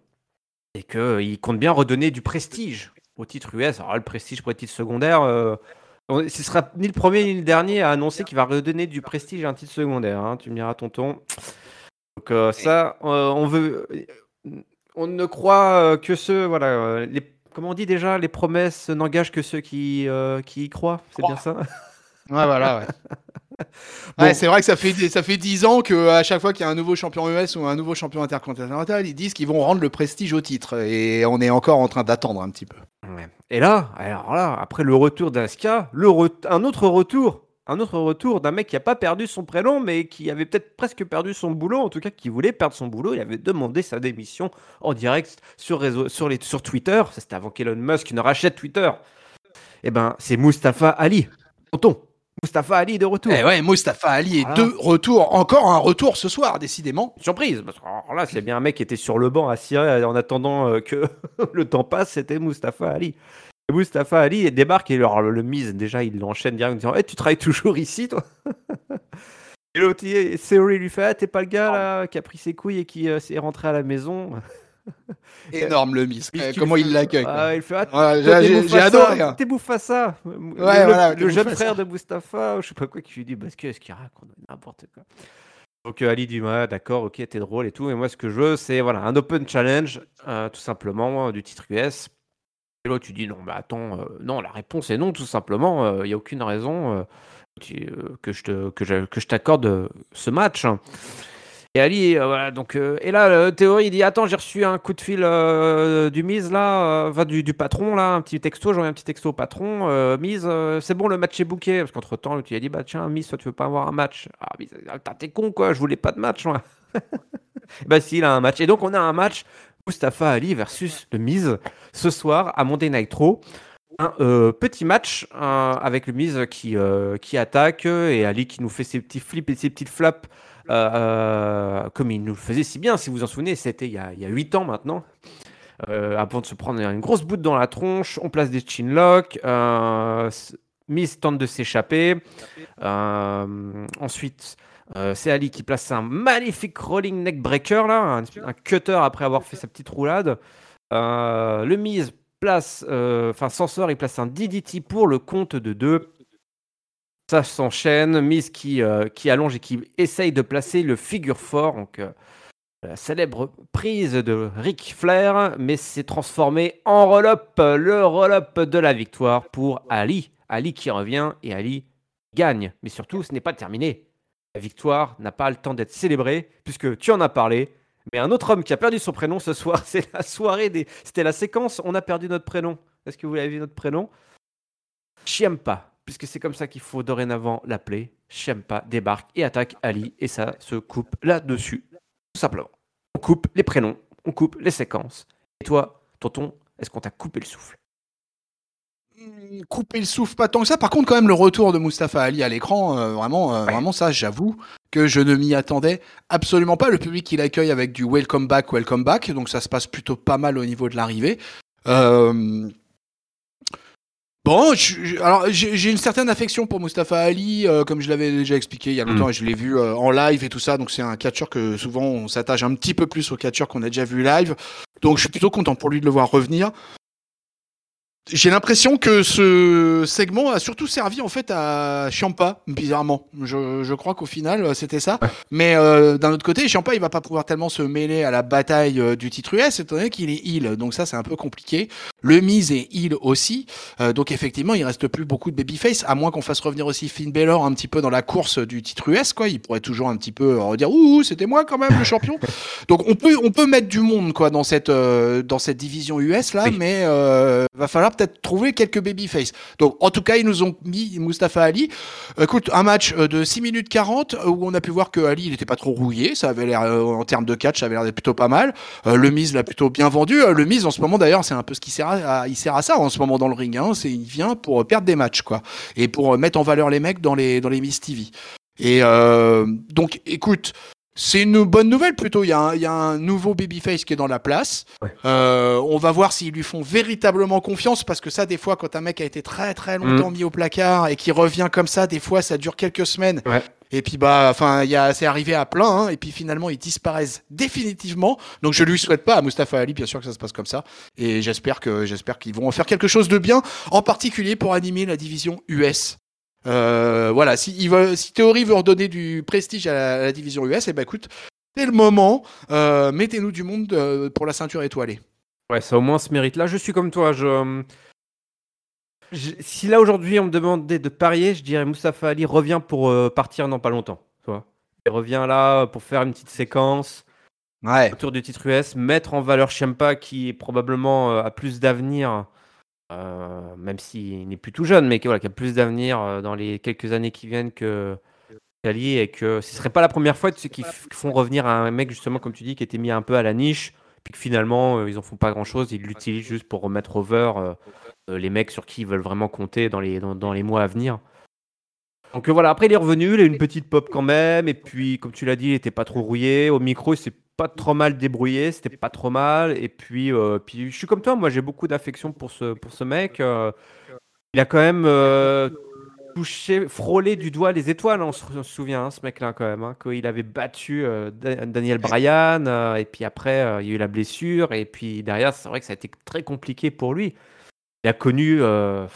et que il compte bien redonner du prestige au titre US alors le prestige pour les titres secondaires ce sera ni le premier ni le dernier à annoncer qu'il va redonner du prestige à un titre secondaire hein, tu me diras tonton. Donc ça on veut on ne croit euh, que ceux, voilà, euh, les, comment on dit déjà, les promesses n'engagent que ceux qui, euh, qui y croient, c'est bien ça? Ouais, voilà, ouais. ouais c'est vrai que ça fait, ça fait 10 ans qu'à chaque fois qu'il y a un nouveau champion US ou un nouveau champion intercontinental, ils disent qu'ils vont rendre le prestige au titre. Et on est encore en train d'attendre un petit peu. Et là, alors là, après le retour d'Aska, un autre retour un autre retour d'un mec qui n'a pas perdu son prénom, mais qui avait peut-être presque perdu son boulot, en tout cas qui voulait perdre son boulot. Il avait demandé sa démission en direct sur, réseau, sur, les, sur Twitter. C'était avant qu'Elon Musk ne rachète Twitter. Eh ben, c'est Mustafa Ali. Tonton. Mustafa Ali de retour. Eh ouais, Mustafa Ali est de retour. Encore un retour ce soir, décidément. Surprise. Parce alors là, c'est bien un mec qui était sur le banc assis en attendant euh, que le temps passe, c'était Mustafa Ali. Mustafa Ali débarque et alors, le mise, déjà, il l'enchaîne direct en disant hey, Tu travailles toujours ici, toi? Et l'autre, Theory lui fait ah, T'es pas le gars là, qui a pris ses couilles et qui euh, s'est rentré à la maison? Énorme le mise. Comment il l'accueille ah, Il fait ah, J'ai adoré. Hein. T'es. Ouais, le, voilà, le jeune frère de Mustafa, je sais pas quoi, qui lui dit Parce qu'est-ce qu'il raconte N'importe quoi. Donc euh, Ali dit d'accord, ok, t'es drôle et tout. Et moi, ce que je veux, c'est voilà, un open challenge, euh, tout simplement, du titre US et là, tu dis non, bah attends, euh, non, la réponse est non, tout simplement. Il n'y a aucune raison euh, que je te, que je, que je t'accorde ce match. Et Ali, euh, voilà, donc, et là, Théorie, il dit Attends, j'ai reçu un coup de fil du Mise, là, va du, du, patron, là, un petit texto, j'envoie un petit texto au patron. Mise, c'est bon, le match est booké. Parce qu'entre temps, tu a dit Bah tiens, Mise, toi, tu veux pas avoir un match Ah, Mise, t'es con, quoi, je voulais pas de match, moi. bah, si, il a un match. Et donc, on a un match Mustafa Ali versus le Miz ce soir à Monday Nitro. Un euh, petit match euh, avec le Miz qui, euh, qui attaque et Ali qui nous fait ses petits flips et ses petites flaps comme il nous le faisait si bien. Si vous en souvenez, c'était il, il, y a 8 ans maintenant. avant de se prendre une grosse boute dans la tronche, on place des chinlocks. Miz tente de s'échapper. ensuite, euh, c'est Ali qui place un magnifique rolling neck breaker, là, un, cutter après avoir fait sa petite roulade. Euh, le mise place, euh, enfin, Sensor, il place un DDT pour le compte de 2. Ça s'enchaîne. Mise qui, qui allonge et qui essaye de placer le figure fort. Donc, la célèbre prise de Ric Flair, mais c'est transformé en roll-up, le roll-up de la victoire pour Ali. Ali qui revient et Ali gagne. Mais surtout, ce n'est pas terminé. La victoire n'a pas le temps d'être célébrée, puisque tu en as parlé. Mais un autre homme qui a perdu son prénom ce soir, c'est la soirée. C'était la séquence On a perdu notre prénom. Est-ce que vous l'avez vu notre prénom? Chiempa, puisque c'est comme ça qu'il faut dorénavant l'appeler. Chiempa débarque et attaque Ali, et ça se coupe là-dessus. Tout simplement. On coupe les prénoms, on coupe les séquences. Et toi, tonton, est-ce qu'on t'a coupé le souffle? Couper le souffle pas tant que ça. Par contre, quand même, le retour de Mustafa Ali à l'écran, euh, vraiment, euh, vraiment ça, j'avoue que je ne m'y attendais absolument pas. Le public qui l'accueille avec du welcome back, welcome back, donc ça se passe plutôt pas mal au niveau de l'arrivée. Euh, Bon, alors j'ai une certaine affection pour Mustafa Ali, comme je l'avais déjà expliqué il y a longtemps, mm. et je l'ai vu en live et tout ça. Donc c'est un catcheur que souvent on s'attache un petit peu plus au catcheur qu'on a déjà vu live. Donc je suis plutôt content pour lui de le voir revenir. J'ai l'impression que ce segment a surtout servi en fait à Champa, bizarrement. Je, je crois qu'au final euh, c'était ça. Mais euh, d'un autre côté, Champa il va pas pouvoir tellement se mêler à la bataille euh, du titre US étant donné qu'il est heal. Donc ça c'est un peu compliqué. Le Miz est heal aussi. donc effectivement il reste plus beaucoup de babyface à moins qu'on fasse revenir aussi Finn Balor un petit peu dans la course du titre US quoi. Il pourrait toujours un petit peu redire ouh c'était moi quand même le champion. donc on peut on peut mettre du monde quoi dans cette dans cette division US là, mais va falloir peut-être trouver quelques babyface. Donc, en tout cas, ils nous ont mis Mustafa Ali. Écoute, un match euh, de 6 minutes 40 euh, où on a pu voir que Ali, il n'était pas trop rouillé. Ça avait l'air, euh, en termes de catch, ça avait l'air plutôt pas mal. le Miz l'a plutôt bien vendu. le Miz, en ce moment, d'ailleurs, c'est un peu ce qui sert à, il sert à ça en ce moment dans le ring. Hein. C'est, il vient pour perdre des matchs, quoi. Et pour mettre en valeur les mecs dans les, dans les Miz TV. Et donc, écoute, c'est une bonne nouvelle plutôt. Il y, a un, il y, a un, nouveau babyface qui est dans la place. Euh, on va voir s'ils lui font véritablement confiance parce que ça, des fois, quand un mec a été très très longtemps mm. mis au placard et qui revient comme ça, des fois, ça dure quelques semaines. Et puis bah, enfin, il y a, c'est arrivé à plein. Hein, et puis finalement, ils disparaissent définitivement. Donc je lui souhaite pas à Mustafa Ali, bien sûr que ça se passe comme ça. Et j'espère que j'espère qu'ils vont en faire quelque chose de bien, en particulier pour animer la division US. Euh, voilà, si, il veut, si Théorie veut redonner du prestige à la, division US, et eh ben écoute, c'est le moment. Euh, mettez-nous du monde euh, pour la ceinture étoilée. Ouais, ça au moins se mérite. Là, je suis comme toi. Je, si là aujourd'hui on me demandait de parier, je dirais Moustapha Ali revient pour partir dans pas longtemps. Toi. Il revient là pour faire une petite séquence ouais. autour du titre US, mettre en valeur Shempa qui est probablement a plus d'avenir euh, même s'il n'est plus tout jeune, mais qui, voilà, qui a plus d'avenir euh, dans les quelques années qui viennent que Kali et que ce serait pas la première fois qu'ils font revenir un mec justement comme tu dis qui était mis un peu à la niche puis que finalement euh, ils en font pas grand chose ils l'utilisent juste pour remettre over les mecs sur qui ils veulent vraiment compter dans les, dans, les mois à venir. Donc voilà après il est revenu il a une petite pop quand même et puis comme tu l'as dit il était pas trop rouillé. Au micro c'est pas trop mal débrouillé, c'était pas trop mal. Et puis, euh, puis je suis comme toi, moi j'ai beaucoup d'affection pour ce, pour ce mec. Euh. il a quand même euh, touché, frôlé du doigt les étoiles, on se, souvient, hein, ce mec-là quand même. Hein, quand il avait battu Daniel Bryan, et puis après il y a eu la blessure, et puis derrière, c'est vrai que ça a été très compliqué pour lui. Il a connu. on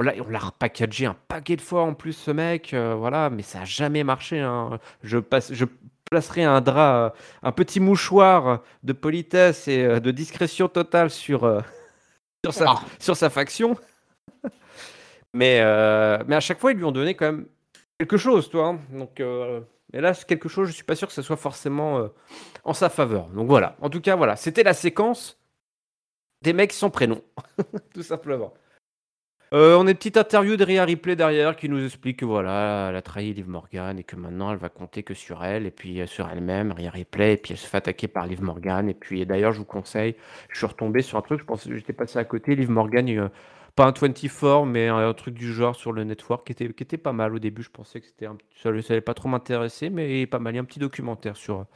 l'a repackagé un paquet de fois en plus, ce mec, voilà, mais ça a jamais marché. Hein. Je, passe, je placerai un drap, euh, un petit mouchoir de politesse et euh, de discrétion totale sur, euh, sur, sa, ah. sur sa faction. mais, mais à chaque fois, ils lui ont donné quand même quelque chose, toi. Hein. Donc, et là, quelque chose, je suis pas sûr que ce soit forcément en sa faveur. Donc voilà. En tout cas, voilà. C'était la séquence des mecs sans prénom, tout simplement. Euh, on a une petite interview de Rhea Ripley derrière qui nous explique que voilà, elle a trahi Liv Morgan et que maintenant elle va compter que sur elle et puis euh, sur elle-même, Rhea Ripley, et puis elle se fait attaquer par Liv Morgan. Et puis d'ailleurs, je vous conseille, je suis retombé sur un truc, je pense que j'étais passé à côté, Liv Morgan, euh, pas un 24, mais un, truc du genre sur le network qui était, pas mal au début. Je pensais que c'était ça n'allait pas trop m'intéresser, mais pas mal. Il y a un petit documentaire sur,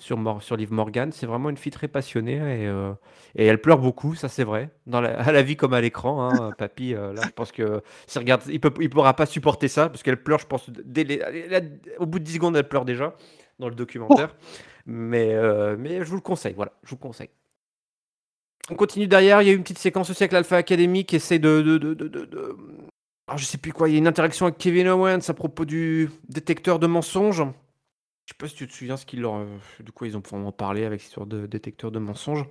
sur, sur Liv Morgan. C'est vraiment une fille très passionnée et, euh, elle pleure beaucoup, ça c'est vrai, à la vie comme à l'écran. Hein, papy, euh, là, je pense que regarde, il ne pourra pas supporter ça parce qu'elle pleure, je pense, au bout de 10 secondes, elle pleure déjà dans le documentaire. Mais, euh, je vous le conseille, voilà, je vous conseille. On continue derrière, il y a une petite séquence aussi avec l'Alpha Academy qui essaie de, de, de, de alors, je sais plus quoi, il y a une interaction avec Kevin Owens à propos du détecteur de mensonges. Je sais pas si tu te souviens ce qu'ils leur, euh, de quoi ils ont vraiment parlé avec histoire de détecteur de mensonges.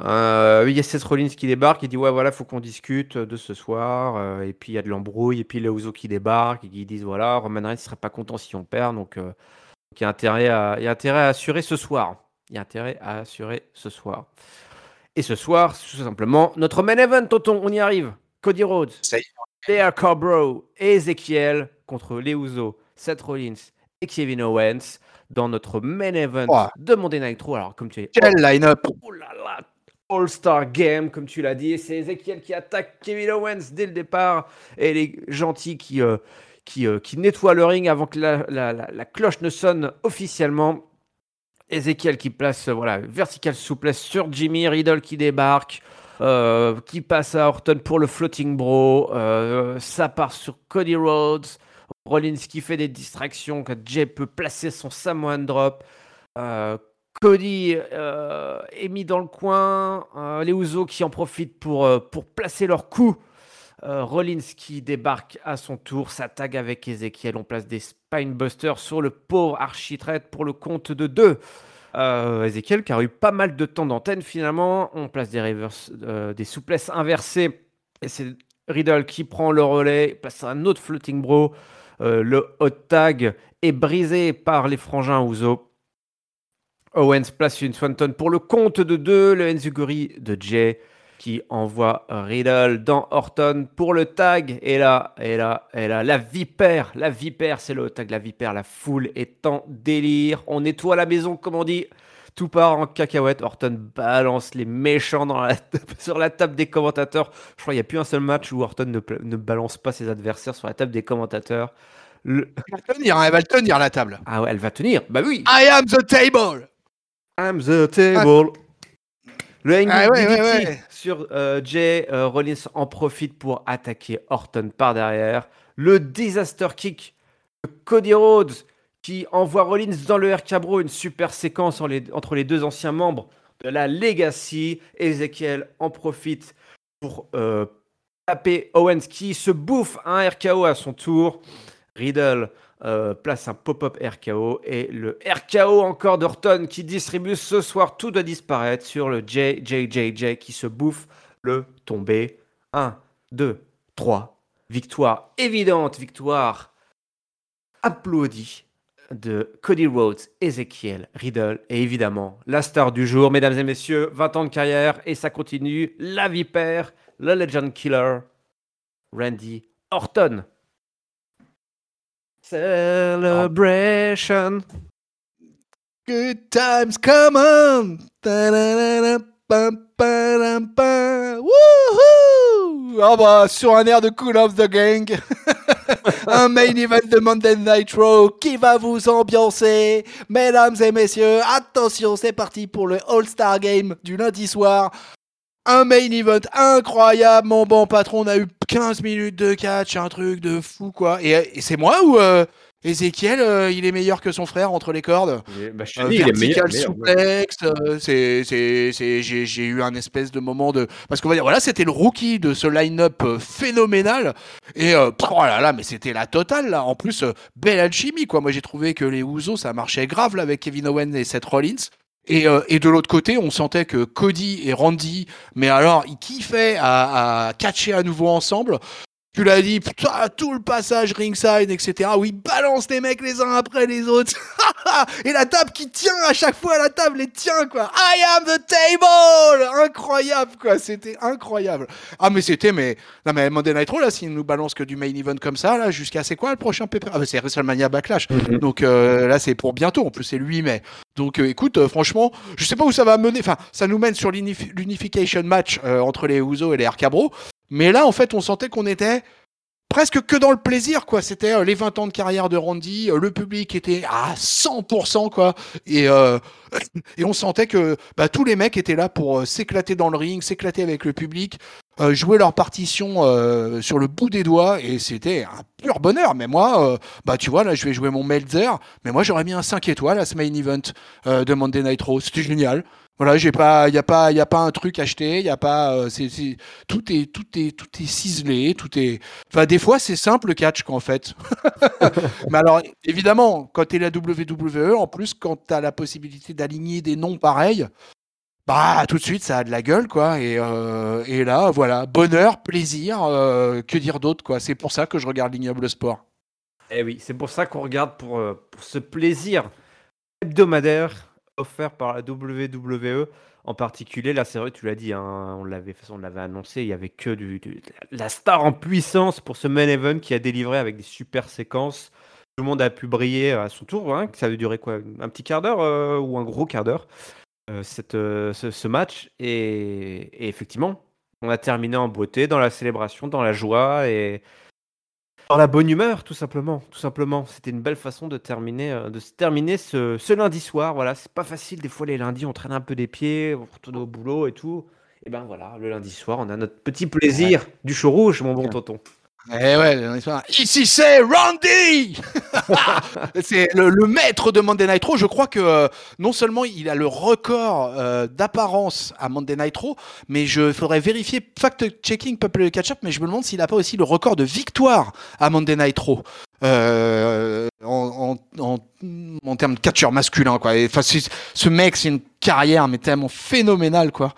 Euh, il y a Seth Rollins qui débarque, il dit ouais voilà faut qu'on discute de ce soir euh, et puis il y a de l'embrouille et puis les Ouzo qui débarquent et qui disent voilà Roman Reigns serait pas content si on perd donc, il y a intérêt à il y a intérêt à assurer ce soir. Il y a intérêt à assurer ce soir. Et ce soir tout simplement notre main event tonton on y arrive. Cody Rhodes Léa Cobro et Ezekiel contre les Ouzo Seth Rollins et Kevin Owens dans notre main event de Monday Night Raw. Alors, comme tu es. Quel line-up Oh là là All-Star Game, comme tu l'as dit. Et c'est Ezekiel qui attaque Kevin Owens dès le départ. Et les gentils qui, euh, qui, euh, qui nettoient le ring avant que la, la, la, cloche ne sonne officiellement. Ezekiel qui place voilà, vertical souplesse sur Jimmy. Riddle qui débarque. Euh, qui passe à Orton pour le floating bro. ça part sur Cody Rhodes. Rollins qui fait des distractions. Que Jay peut placer son Samoan drop. Cody euh, est mis dans le coin. Euh, les Ouzo qui en profitent pour, euh, placer leur coup. Rollins qui débarque à son tour, s'attaque avec Ezekiel. On place des Spinebusters sur le pauvre architrette pour le compte de deux. Ezekiel qui a eu pas mal de temps d'antenne finalement. On place des, des souplesses inversées. Et c'est Riddle qui prend le relais, place un autre floating bro. Le hot tag est brisé par les frangins Ouzo. Owens place une Swanton pour le compte de deux. Le Enzuguri de Jay qui envoie Riddle dans Orton pour le tag. Et là, et là, et là, la vipère, la vipère, c'est le tag, la vipère. La foule est en délire. On nettoie la maison, comme on dit. Tout part en cacahuète. Orton balance les méchants dans la, sur la table des commentateurs. Je crois qu'il n'y a plus un seul match où Orton ne, ne, balance pas ses adversaires sur la table des commentateurs. Le... Elle va tenir, elle va tenir la table. Ah ouais, elle va tenir. Bah oui. I am the table. I'm the table. Le ah, sur euh, Jay euh, Rollins en profite pour attaquer Orton par derrière. Le disaster kick de Cody Rhodes qui envoie Rollins dans le RK une super séquence entre les deux anciens membres de la Legacy. Ezekiel en profite pour euh, taper Owens qui se bouffe un RKO à son tour. Riddle euh, place un pop-up RKO et le RKO encore d'Orton qui distribue ce soir tout doit disparaître sur le JJJJ qui se bouffe le tombé. 1, 2, 3. Victoire évidente, victoire applaudie de Cody Rhodes, Ezekiel Riddle et évidemment la star du jour, mesdames et messieurs, 20 ans de carrière et ça continue, la vipère, le legend killer, Randy Orton. Celebration. Good times come on. Oh bah, sur un air de Cool of the Gang. un main event de Monday Nitro qui va vous ambiancer. Mesdames et messieurs, attention, c'est parti pour le All-Star Game du lundi soir un main event incroyable, mon bon patron. On a eu 15 minutes de catch, un truc de fou, quoi. Et, c'est moi ou euh, Ezekiel, euh, il est meilleur que son frère entre les cordes bah, il est meilleur, souplex, euh, c'est, c'est, j'ai, eu un espèce de moment de... Parce qu'on va dire, voilà, c'était le rookie de ce line-up phénoménal. Et, oh là là, mais c'était la totale, là. En plus, belle alchimie, quoi. Moi, j'ai trouvé que les Ouzo, ça marchait grave, là, avec Kevin Owens et Seth Rollins. Et, euh, et, de l'autre côté, on sentait que Cody et Randy, mais alors, ils kiffaient à, à catcher à nouveau ensemble. Tu l'as dit, putain, tout le passage ringside, etc. Où ils balancent les mecs les uns après les autres. et la table qui tient à chaque fois, la table les tient, quoi. I am the table! Incroyable, quoi. C'était incroyable. Ah, mais c'était, mais, non, mais Monday Nitro, là, s'ils nous balancent que du main event comme ça, là, jusqu'à, c'est quoi le prochain PP? Ah, bah, c'est WrestleMania Backlash. Mhm. Donc, euh, là, c'est pour bientôt. En plus, c'est le 8 mai. Donc, euh, écoute, euh, franchement, je sais pas où ça va mener. Enfin, ça nous mène sur l'unification match entre les Uso et les RK mais là, en fait, on sentait qu'on était presque que dans le plaisir, quoi. C'était euh, les 20 ans de carrière de Randy, euh, le public était à 100%, quoi. Et, euh, et on sentait que bah, tous les mecs étaient là pour s'éclater dans le ring, s'éclater avec le public, jouer leur partition sur le bout des doigts, et c'était un pur bonheur. Mais moi, bah tu vois, là, je vais jouer mon Melzer, mais moi, j'aurais mis un 5 étoiles à ce main event de Monday Night Raw. C'était génial. Voilà, j'ai pas, il y a pas, il y a pas un truc acheté, il y a pas, euh, c'est, tout est, tout est, tout est ciselé, tout est. Enfin, des fois, c'est simple le catch qu'en fait. Mais alors, évidemment, quand tu es la WWE, en plus, quand tu as la possibilité d'aligner des noms pareils, bah tout de suite, ça a de la gueule, quoi. Et, euh, et là, voilà, bonheur, plaisir, euh, que dire d'autre, quoi. C'est pour ça que je regarde l'ignoble sport. Eh oui, c'est pour ça qu'on regarde pour, pour ce plaisir hebdomadaire offert par la WWE en particulier. Là, c'est vrai, tu l'as dit, hein, on l'avait, on l'avait annoncé, il y avait que du, la star en puissance pour ce main event qui a délivré avec des super séquences. Tout le monde a pu briller à son tour. Hein, ça avait duré quoi Un petit quart d'heure euh, ou un gros quart d'heure euh, cette, euh, ce, match. Et, et effectivement, on a terminé en beauté, dans la célébration, dans la joie et dans la bonne humeur, tout simplement. Tout simplement, c'était une belle façon de terminer, euh, de se terminer ce, ce lundi soir. Voilà, c'est pas facile. Des fois, les lundis, on traîne un peu des pieds, on retourne au boulot et tout. Et ben voilà, le lundi soir, on a notre petit plaisir du chaud rouge, mon bon tonton. Eh ouais, ici c'est Randy C'est le, maître de Monday Nitro. Je crois que euh, non seulement il a le record euh, d'apparence à Monday Nitro, mais je faudrait vérifier, fact-checking Peuple Catch-up, mais je me demande s'il n'a pas aussi le record de victoire à Monday Nitro. Euh, en, en, en, termes de catcheur masculin, quoi. Ce mec, c'est une carrière, mais tellement phénoménale, quoi.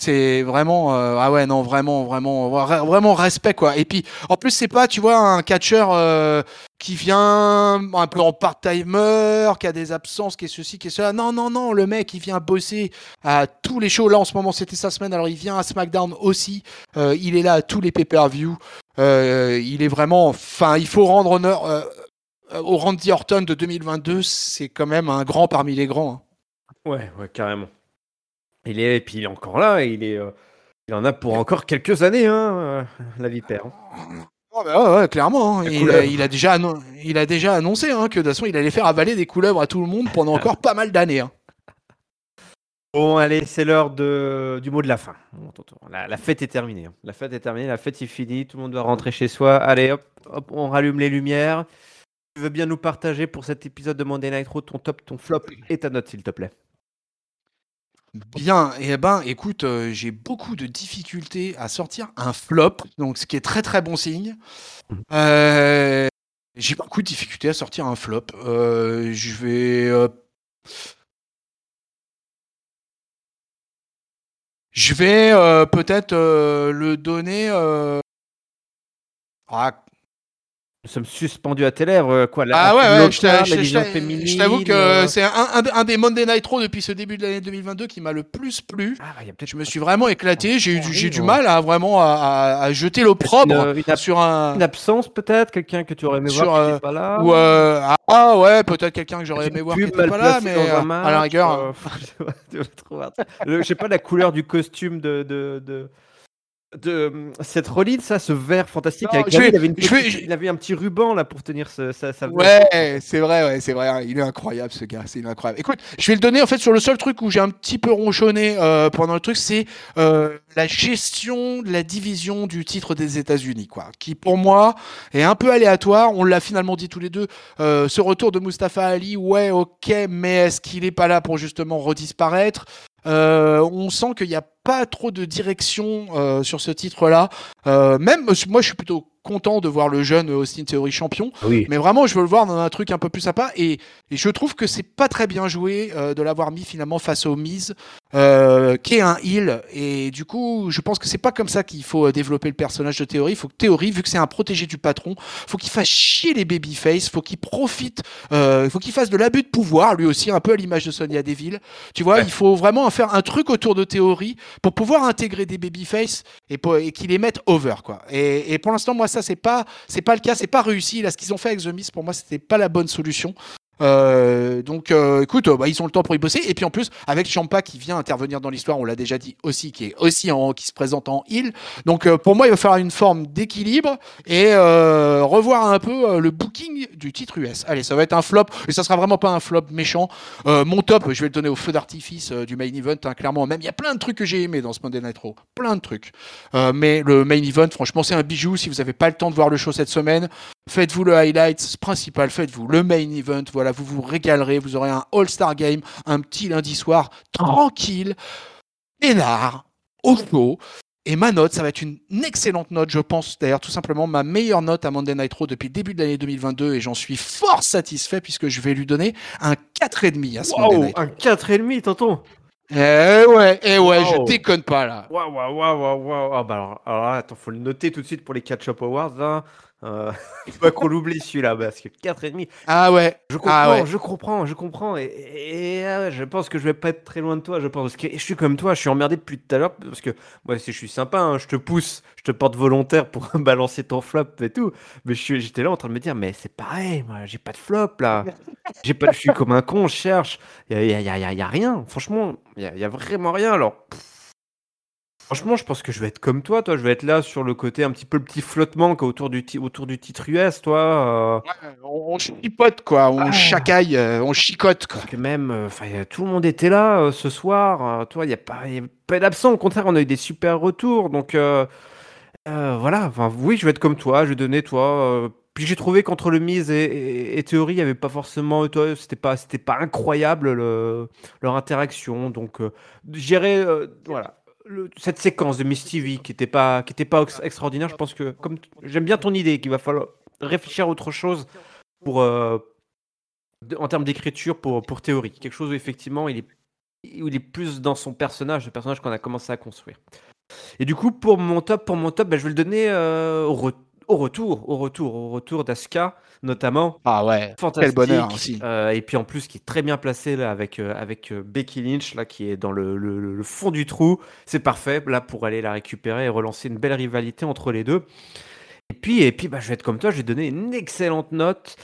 C'est vraiment, euh, ah ouais, non, vraiment, vraiment, vra- vraiment respect, quoi. Et puis, en plus, c'est pas, tu vois, un catcheur euh, qui vient un peu en part-timer, qui a des absences, qui est ceci, qui est cela. Non, non, non, le mec, il vient bosser à tous les shows. Là, en ce moment, c'était sa semaine. Alors, il vient à SmackDown aussi. Euh, il est là à tous les pay-per-view. Il est vraiment, enfin, il faut rendre honneur au Randy Orton de 2022. C'est quand même un grand parmi les grands. hein. Ouais, ouais, carrément. Il est, et puis il est encore là, il est, euh, il en a pour encore quelques années, hein, euh, la vipère. hein. Oh bah ouais, ouais, clairement. hein. La Il, a, il a déjà annon- il a déjà annoncé hein, que de toute façon, il allait faire avaler des couleuvres à tout le monde pendant encore pas mal d'années. hein. Bon, allez, c'est l'heure de... du mot de la fin. Bon, tonton, La, la fête est terminée. hein. La fête est terminée, la fête est finie, tout le monde doit rentrer chez soi. Allez, hop, hop, on rallume les lumières. Tu veux bien nous partager pour cet épisode de Monday Night Raw ton top, ton flop et ta note, s'il te plaît. Bien, et ben écoute, euh, j'ai beaucoup de difficultés à sortir un flop, donc ce qui est très très bon signe. Euh, j'ai beaucoup de difficultés à sortir un flop. Euh, je vais. Je vais peut-être le donner. Nous sommes suspendus à tes lèvres, euh, quoi. la- Ah ouais, ouais, je t'avoue que euh, c'est un, un- un des Monday Nitro depuis ce début de l'année 2022 qui m'a le plus plu. Ah, il y a peut-être Je me suis vraiment éclaté. J'ai eu du- j'ai du mal à vraiment à, jeter l'opprobre ab- sur un. une absence, peut-être, quelqu'un que tu aurais aimé Sur, voir qui euh, pas là. Ou euh, ah, ah ouais, peut-être quelqu'un que j'aurais aimé voir qui pub était mal pas là, mais euh, match, à la rigueur. euh, je sais pas, je sais la couleur du costume de de, de, de, cette Rollins, ça, ce vert fantastique. Non, avec je la- vais- il, avait une je il avait un petit ruban là pour tenir ce- sa, sa veste. Ouais, c'est vrai, ouais, c'est vrai. Il est incroyable ce gars, c'est incroyable. Écoute, je vais le donner en fait sur le seul truc où j'ai un petit peu ronchonné euh, pendant le truc, c'est euh, la gestion de la division du titre des États-Unis, quoi. Qui pour moi est un peu aléatoire. On l'a finalement dit tous les deux. Euh, ce retour de Mustafa Ali, ouais, ok, mais est-ce qu'il est pas là pour justement redisparaître? On sent qu'il n'y a pas trop de direction euh, sur ce titre-là. Euh, même moi, je suis plutôt content de voir le jeune Austin Theory champion. Oui. Mais vraiment, je veux le voir dans un truc un peu plus sympa. Et, et je trouve que c'est pas très bien joué euh, de l'avoir mis finalement face au Miz, euh, qui est un heal. Et du coup, je pense que c'est pas comme ça qu'il faut euh, développer le personnage de Théorie. Il faut que Théorie, vu que c'est un protégé du patron, faut qu'il fasse chier les babyface, faut qu'il profite, euh, faut qu'il fasse de l'abus de pouvoir, lui aussi, un peu à l'image de Sonia Deville. Tu vois, Ouais. il faut vraiment faire un truc autour de Théorie pour pouvoir intégrer des babyface et, et qu'ils les mettent over, quoi. Et, et pour l'instant, moi, ça, c'est pas, c'est pas le cas, c'est pas réussi. Là, ce qu'ils ont fait avec The Miz, pour moi, c'était pas la bonne solution. Euh, donc, euh, écoute, euh, bah, ils ont le temps pour y bosser. Et puis en plus, avec Champa qui vient intervenir dans l'histoire, on l'a déjà dit aussi, qui est aussi en, qui se présente en heal. Donc, euh, pour moi, il va falloir une forme d'équilibre et euh, revoir un peu euh, le booking du titre US. Allez, ça va être un flop et ça sera vraiment pas un flop méchant. Mon top, je vais le donner au feu d'artifice du main event, hein, clairement. Même il y a plein de trucs que j'ai aimé dans ce Monday Night Raw, plein de trucs. Mais le main event, franchement, c'est un bijou. Si vous n'avez pas le temps de voir le show cette semaine, faites-vous le highlight principal, faites-vous le main event. Voilà, vous vous régalerez. Vous aurez un All-Star Game, un petit lundi soir tranquille, peinard, au chaud. Et ma note, ça va être une excellente note, je pense. D'ailleurs, tout simplement, ma meilleure note à Monday Night Raw depuis le début de l'année 2022. Et j'en suis fort satisfait puisque je vais lui donner un 4,5 à ce Monday Wow, Night Raw. un 4,5, tonton. Eh ouais, eh ouais, je déconne pas là. Waouh, waouh, waouh, waouh, waouh. Ah, bah alors, alors attends, faut le noter tout de suite pour les Catch Up Awards. Là. Euh, faut pas qu'on l'oublie celui-là, parce que 4,5. Ah ouais. Je comprends, Ah ouais. je comprends, je comprends. Et, et- et, ah ouais, je pense que je vais pas être très loin de toi, je pense. Que je suis comme toi, je suis emmerdé depuis tout à l'heure. Parce que moi, si je suis sympa, hein, je te pousse, je te porte volontaire pour balancer ton flop et tout. Mais j'étais là en train de me dire, mais c'est pareil, moi, j'ai pas de flop là. J'ai pas, je suis comme un con, je cherche. Il y a, y a- y a- y a rien. Franchement, il y a, y a vraiment rien. Alors, pff, franchement, je pense que je vais être comme toi. Toi, je vais être là sur le côté un petit peu le petit flottement qu'il y a autour du, ti- autour du titre US, toi. euh, Ouais, On, on chipote quoi, on Ah. chacaille, euh, on chicote quoi. Parce que même, euh, 'fin, tout le monde était là euh, ce soir. euh, toi, il n'y a pas, y a pas d'absent. Au contraire, on a eu des super retours. Donc, euh, euh, voilà. Oui, je vais être comme toi. Je vais donner, toi. euh, puis j'ai trouvé qu'entre le mise et, et- et théorie, il n'y avait pas forcément. Toi, c'était pas, c'était pas incroyable le- leur interaction. Donc, euh, euh, voilà. Cette séquence de Miss TV qui n'était pas, pas ex- extraordinaire, je pense que comme j'aime bien ton idée, qu'il va falloir réfléchir à autre chose pour, euh, en termes d'écriture pour, pour théorie. Quelque chose où effectivement il est, il est plus dans son personnage, le personnage qu'on a commencé à construire. Et du coup, pour mon top, pour mon top, bah, je vais le donner euh, au, re- au retour, au retour, au retour d'Asuka, notamment. Ah ouais. Fantastique. bonheur aussi. Euh, et puis en plus, qui est très bien placé là, avec, euh, avec euh, Becky Lynch, là, qui est dans le, le- le- le fond du trou. C'est parfait, là, pour aller la récupérer et relancer une belle rivalité entre les deux. Et puis, et puis bah, je vais être comme toi, je vais donner une excellente note.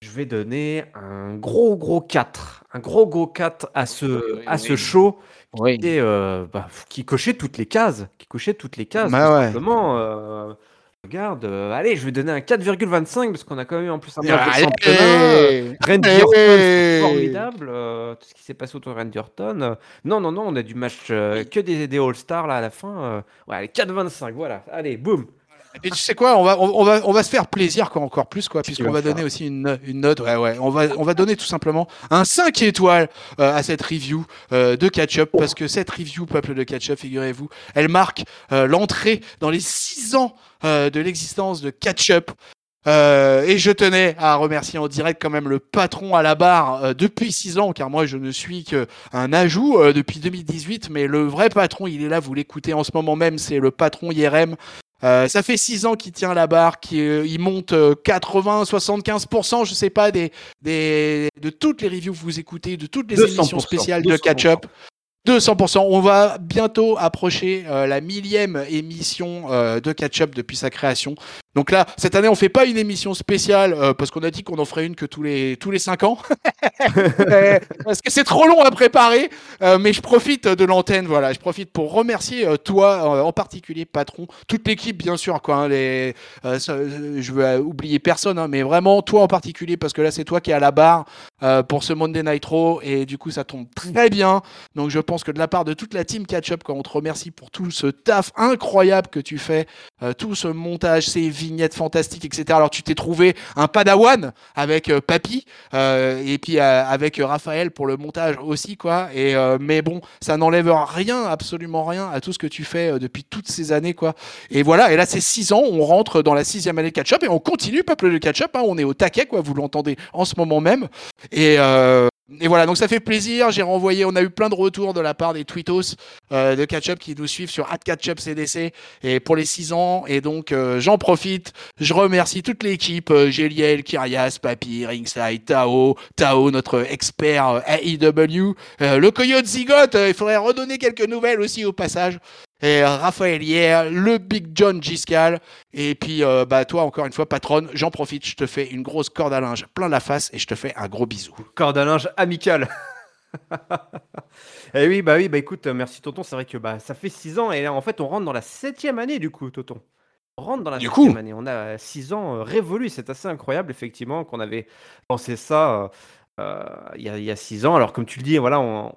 Je vais donner un gros, gros 4. Un gros, gros 4 à ce, Oui, oui, à ce show euh, bah, qui cochait toutes les cases. Qui cochait toutes les cases. Bah tout ouais. simplement. Regarde, euh, allez, je vais donner un 4,25 parce qu'on a quand même eu en plus un match de championnat. Randy Orton, c'était Hey. formidable. euh, tout ce qui s'est passé autour de Randy Orton. euh, non, non, non, on a du match euh, que des, des All-Stars là à la fin. ouais, allez, 4,25, voilà. Allez, boum. Et tu sais quoi, on va, on, va, on va se faire plaisir quoi, encore plus quoi, puisqu'on va donner aussi une, une note. Ouais, ouais. On va, on va donner tout simplement un 5 étoiles euh, à cette review euh, de Catch-up, parce que cette review, peuple de Catch-up, figurez-vous, elle marque euh, l'entrée dans les 6 ans euh, de l'existence de Catch-up. Euh, et je tenais à remercier en direct quand même le patron à la barre euh, depuis 6 ans, car moi je ne suis qu'un ajout euh, depuis 2018, mais le vrai patron, il est là, vous l'écoutez en ce moment même, c'est le patron IRM. Euh, ça fait 6 ans qu'il tient la barre, qu'il euh, il monte euh, 80, 75%, je sais pas, des, des, de toutes les reviews que vous écoutez, de toutes les 200%, émissions spéciales de 200%. catch-up. 200%. On va bientôt approcher euh, la millième émission euh, de catch-up depuis sa création. Donc là, cette année, on fait pas une émission spéciale euh, parce qu'on a dit qu'on en ferait une que tous les tous les cinq ans. Euh, parce que c'est trop long à préparer. Euh, mais je profite de l'antenne, voilà, je profite pour remercier toi en particulier, patron, toute l'équipe bien sûr, quoi. hein, je veux oublier personne, hein, mais vraiment toi en particulier parce que là c'est toi qui es à la barre pour ce Monday Nitro et du coup ça tombe très bien. Donc je pense que de la part de toute la team Catch Up, quand on te remercie pour tout ce taf incroyable que tu fais, tout ce montage, ces vignettes fantastiques, etc. Alors tu t'es trouvé un padawan avec euh, Papy euh, et puis euh, avec Raphaël pour le montage aussi, quoi. Et mais bon, ça n'enlève rien, absolument rien à tout ce que tu fais depuis toutes ces années, quoi. Et voilà. Et là c'est six ans, on rentre dans la sixième année de Catch Up et on continue, peuple de Catch Up. hein, on est au taquet, quoi. Vous l'entendez en ce moment même. Et et voilà, donc ça fait plaisir. J'ai renvoyé, on a eu plein de retours de la part des tweetos euh, de Catch-Up qui nous suivent sur @catchupcdc et pour les 6 ans. Et donc euh, j'en profite, je remercie toute l'équipe, euh, Géliel, Kyrias, Papy, Ringside, Tao, Tao, notre expert euh, AEW, euh, le Coyote Zigote. euh, il faudrait redonner quelques nouvelles aussi au passage. Et euh, Raphaël Hier, le Big John Giscal, et puis euh, bah toi encore une fois patronne, j'en profite, je te fais une grosse corde à linge plein la face et je te fais un gros bisou. Corde à linge amical. Eh oui, bah oui, bah écoute, euh, merci Tonton. C'est vrai que bah, ça fait 6 ans et là, en fait, on rentre dans la septième année du coup, Tonton. On rentre dans la Du septième coup. année. On a 6 ans euh, révolus. C'est assez incroyable, effectivement, qu'on avait pensé ça euh, euh, il y a- il y a 6 ans. Alors, comme tu le dis, voilà, on,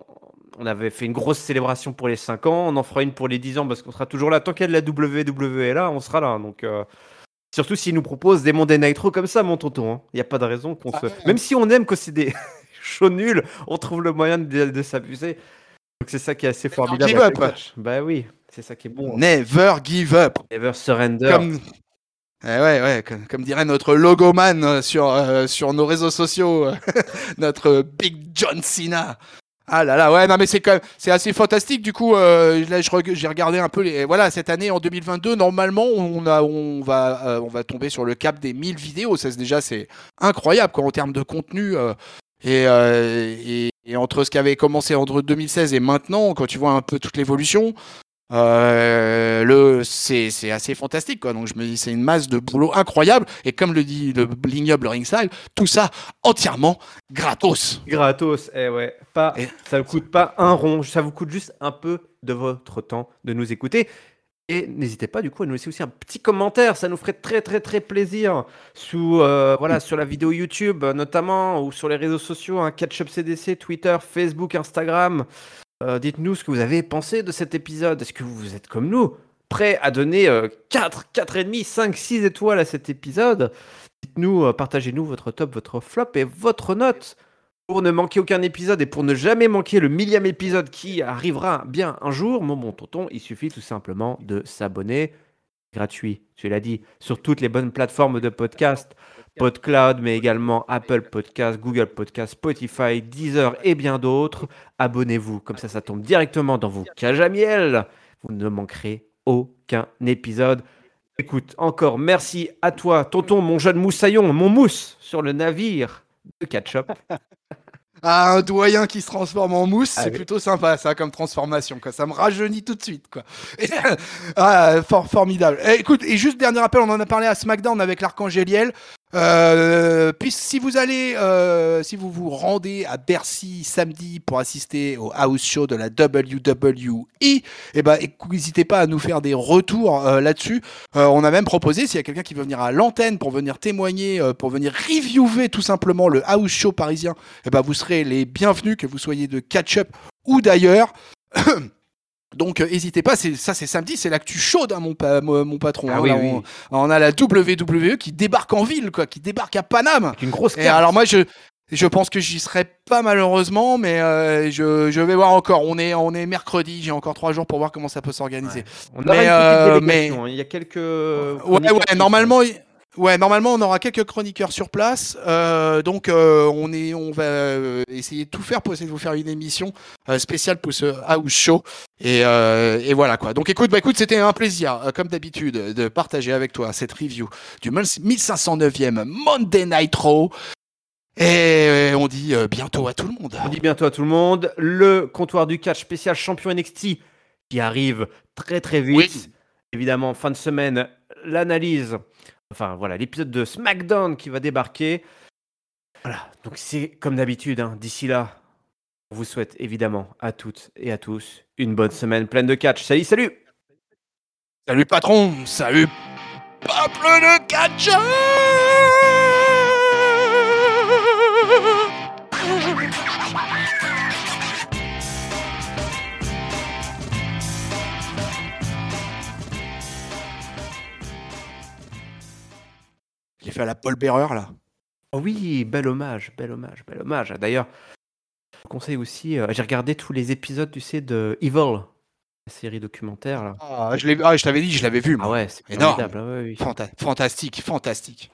on avait fait une grosse célébration pour les 5 ans. On en fera une pour les 10 ans parce qu'on sera toujours là. Tant qu'il y a de la WWE là, on sera là. Donc. euh, Surtout s'ils nous proposent des Monday Nitro comme ça, mon tonton. hein. Il n'y a pas de raison qu'on se. Ah. Même si on aime que c'est des shows nuls, on trouve le moyen de, de s'abuser. Donc c'est ça qui est assez formidable. give up. catch. Bah oui, c'est ça qui est bon. Never give up. Never surrender. Comme, Eh ouais, ouais, comme, comme dirait notre logoman euh, sur, euh, sur nos réseaux sociaux, euh, notre Big John Cena. Ah là là, ouais, non mais c'est quand même, c'est assez fantastique. Du coup, euh, là, j'ai regardé un peu les, voilà, cette année en 2022, normalement, on a, on va, euh, on va tomber sur le cap des 1000 vidéos. Ça, déjà, c'est incroyable quoi en termes de contenu. Euh, et, et, et, entre ce qui avait commencé entre 2016 et maintenant, quand tu vois un peu toute l'évolution, euh, le, c'est, assez fantastique, quoi. Donc je me dis, c'est une masse de boulot incroyable. Et comme le dit le l'ignoble Ringside, tout ça entièrement gratos. Gratos, eh ouais. Pas, ça ne coûte pas un rond, ça vous coûte juste un peu de votre temps de nous écouter. Et n'hésitez pas du coup à nous laisser aussi un petit commentaire, ça nous ferait très très très plaisir sous euh, voilà sur la vidéo YouTube notamment ou sur les réseaux sociaux, hein, Catch CDC, Twitter, Facebook, Instagram. Euh, dites-nous ce que vous avez pensé de cet épisode. Est-ce que vous êtes comme nous, prêts à donner 4, 4,5, 5, 6 étoiles à cet épisode? Dites-nous, euh, partagez-nous votre top, votre flop et votre note pour ne manquer aucun épisode et pour ne jamais manquer le millième épisode qui arrivera bien un jour, mon bon tonton, il suffit tout simplement de s'abonner gratuit, tu l'as dit, sur toutes les bonnes plateformes de podcast. PodCloud, mais également Apple Podcast, Google Podcast, Spotify, Deezer et bien d'autres. Abonnez-vous, comme ça, ça tombe directement dans vos cages à miel. Vous ne manquerez aucun épisode. Écoute, encore merci à toi, tonton, mon jeune moussaillon, mon mousse sur le navire de Catch-up. Ah, un doyen qui se transforme en mousse, c'est plutôt sympa ça comme transformation. Quoi. Ça me rajeunit tout de suite. Quoi. ah, formidable. Eh, écoute, et juste dernier rappel, on en a parlé à SmackDown avec l'Archangéliel. Euh, puis si vous allez, euh, si vous vous rendez à Bercy samedi pour assister au house show de la WWE, eh ben n'hésitez pas à nous faire des retours euh, là-dessus. Euh, on a même proposé s'il y a quelqu'un qui veut venir à l'antenne pour venir témoigner, pour venir reviewer tout simplement le house show parisien, eh ben vous serez les bienvenus que vous soyez de catch-up ou d'ailleurs. Donc n'hésitez pas, ça c'est samedi, c'est l'actu chaude, hein, mon, mon, patron. Ah hein. on, a la WWE qui débarque en ville, quoi, qui débarque à Paname. Une grosse Et alors moi je, je pense que j'y serai pas malheureusement, mais euh, je, je, vais voir encore. On est, on est mercredi, j'ai encore trois jours pour voir comment ça peut s'organiser. On a mais, une euh, mais... Hein. il y a quelques. Ouais, ouais, normalement. Ouais, normalement, on aura quelques chroniqueurs sur place. Euh, donc, euh, on, est, on va euh, essayer de tout faire pour essayer de vous faire une émission spéciale pour ce house show. Et, et voilà quoi. Donc, écoute, bah, écoute, c'était un plaisir, comme d'habitude, de partager avec toi cette review du 1509e Monday Night Raw. Et on dit bientôt à tout le monde. On dit bientôt à tout le monde. Le comptoir du catch spécial champion NXT qui arrive très très vite. Évidemment, fin de semaine, l'analyse Enfin voilà, l'épisode de SmackDown qui va débarquer. Voilà, donc c'est comme d'habitude, hein. d'ici là, on vous souhaite évidemment à toutes et à tous une bonne semaine pleine de catch. Salut, salut Salut patron, salut peuple de catch Fait à la Paul Bearer là. Oh oui, bel hommage, bel hommage, bel hommage. D'ailleurs, je conseille aussi, euh, j'ai regardé tous les épisodes, tu sais, de Evil, la série documentaire là. Ah, je, ah, je t'avais dit, je l'avais vu. Ah ouais, c'est énorme. fantastique, fantastique.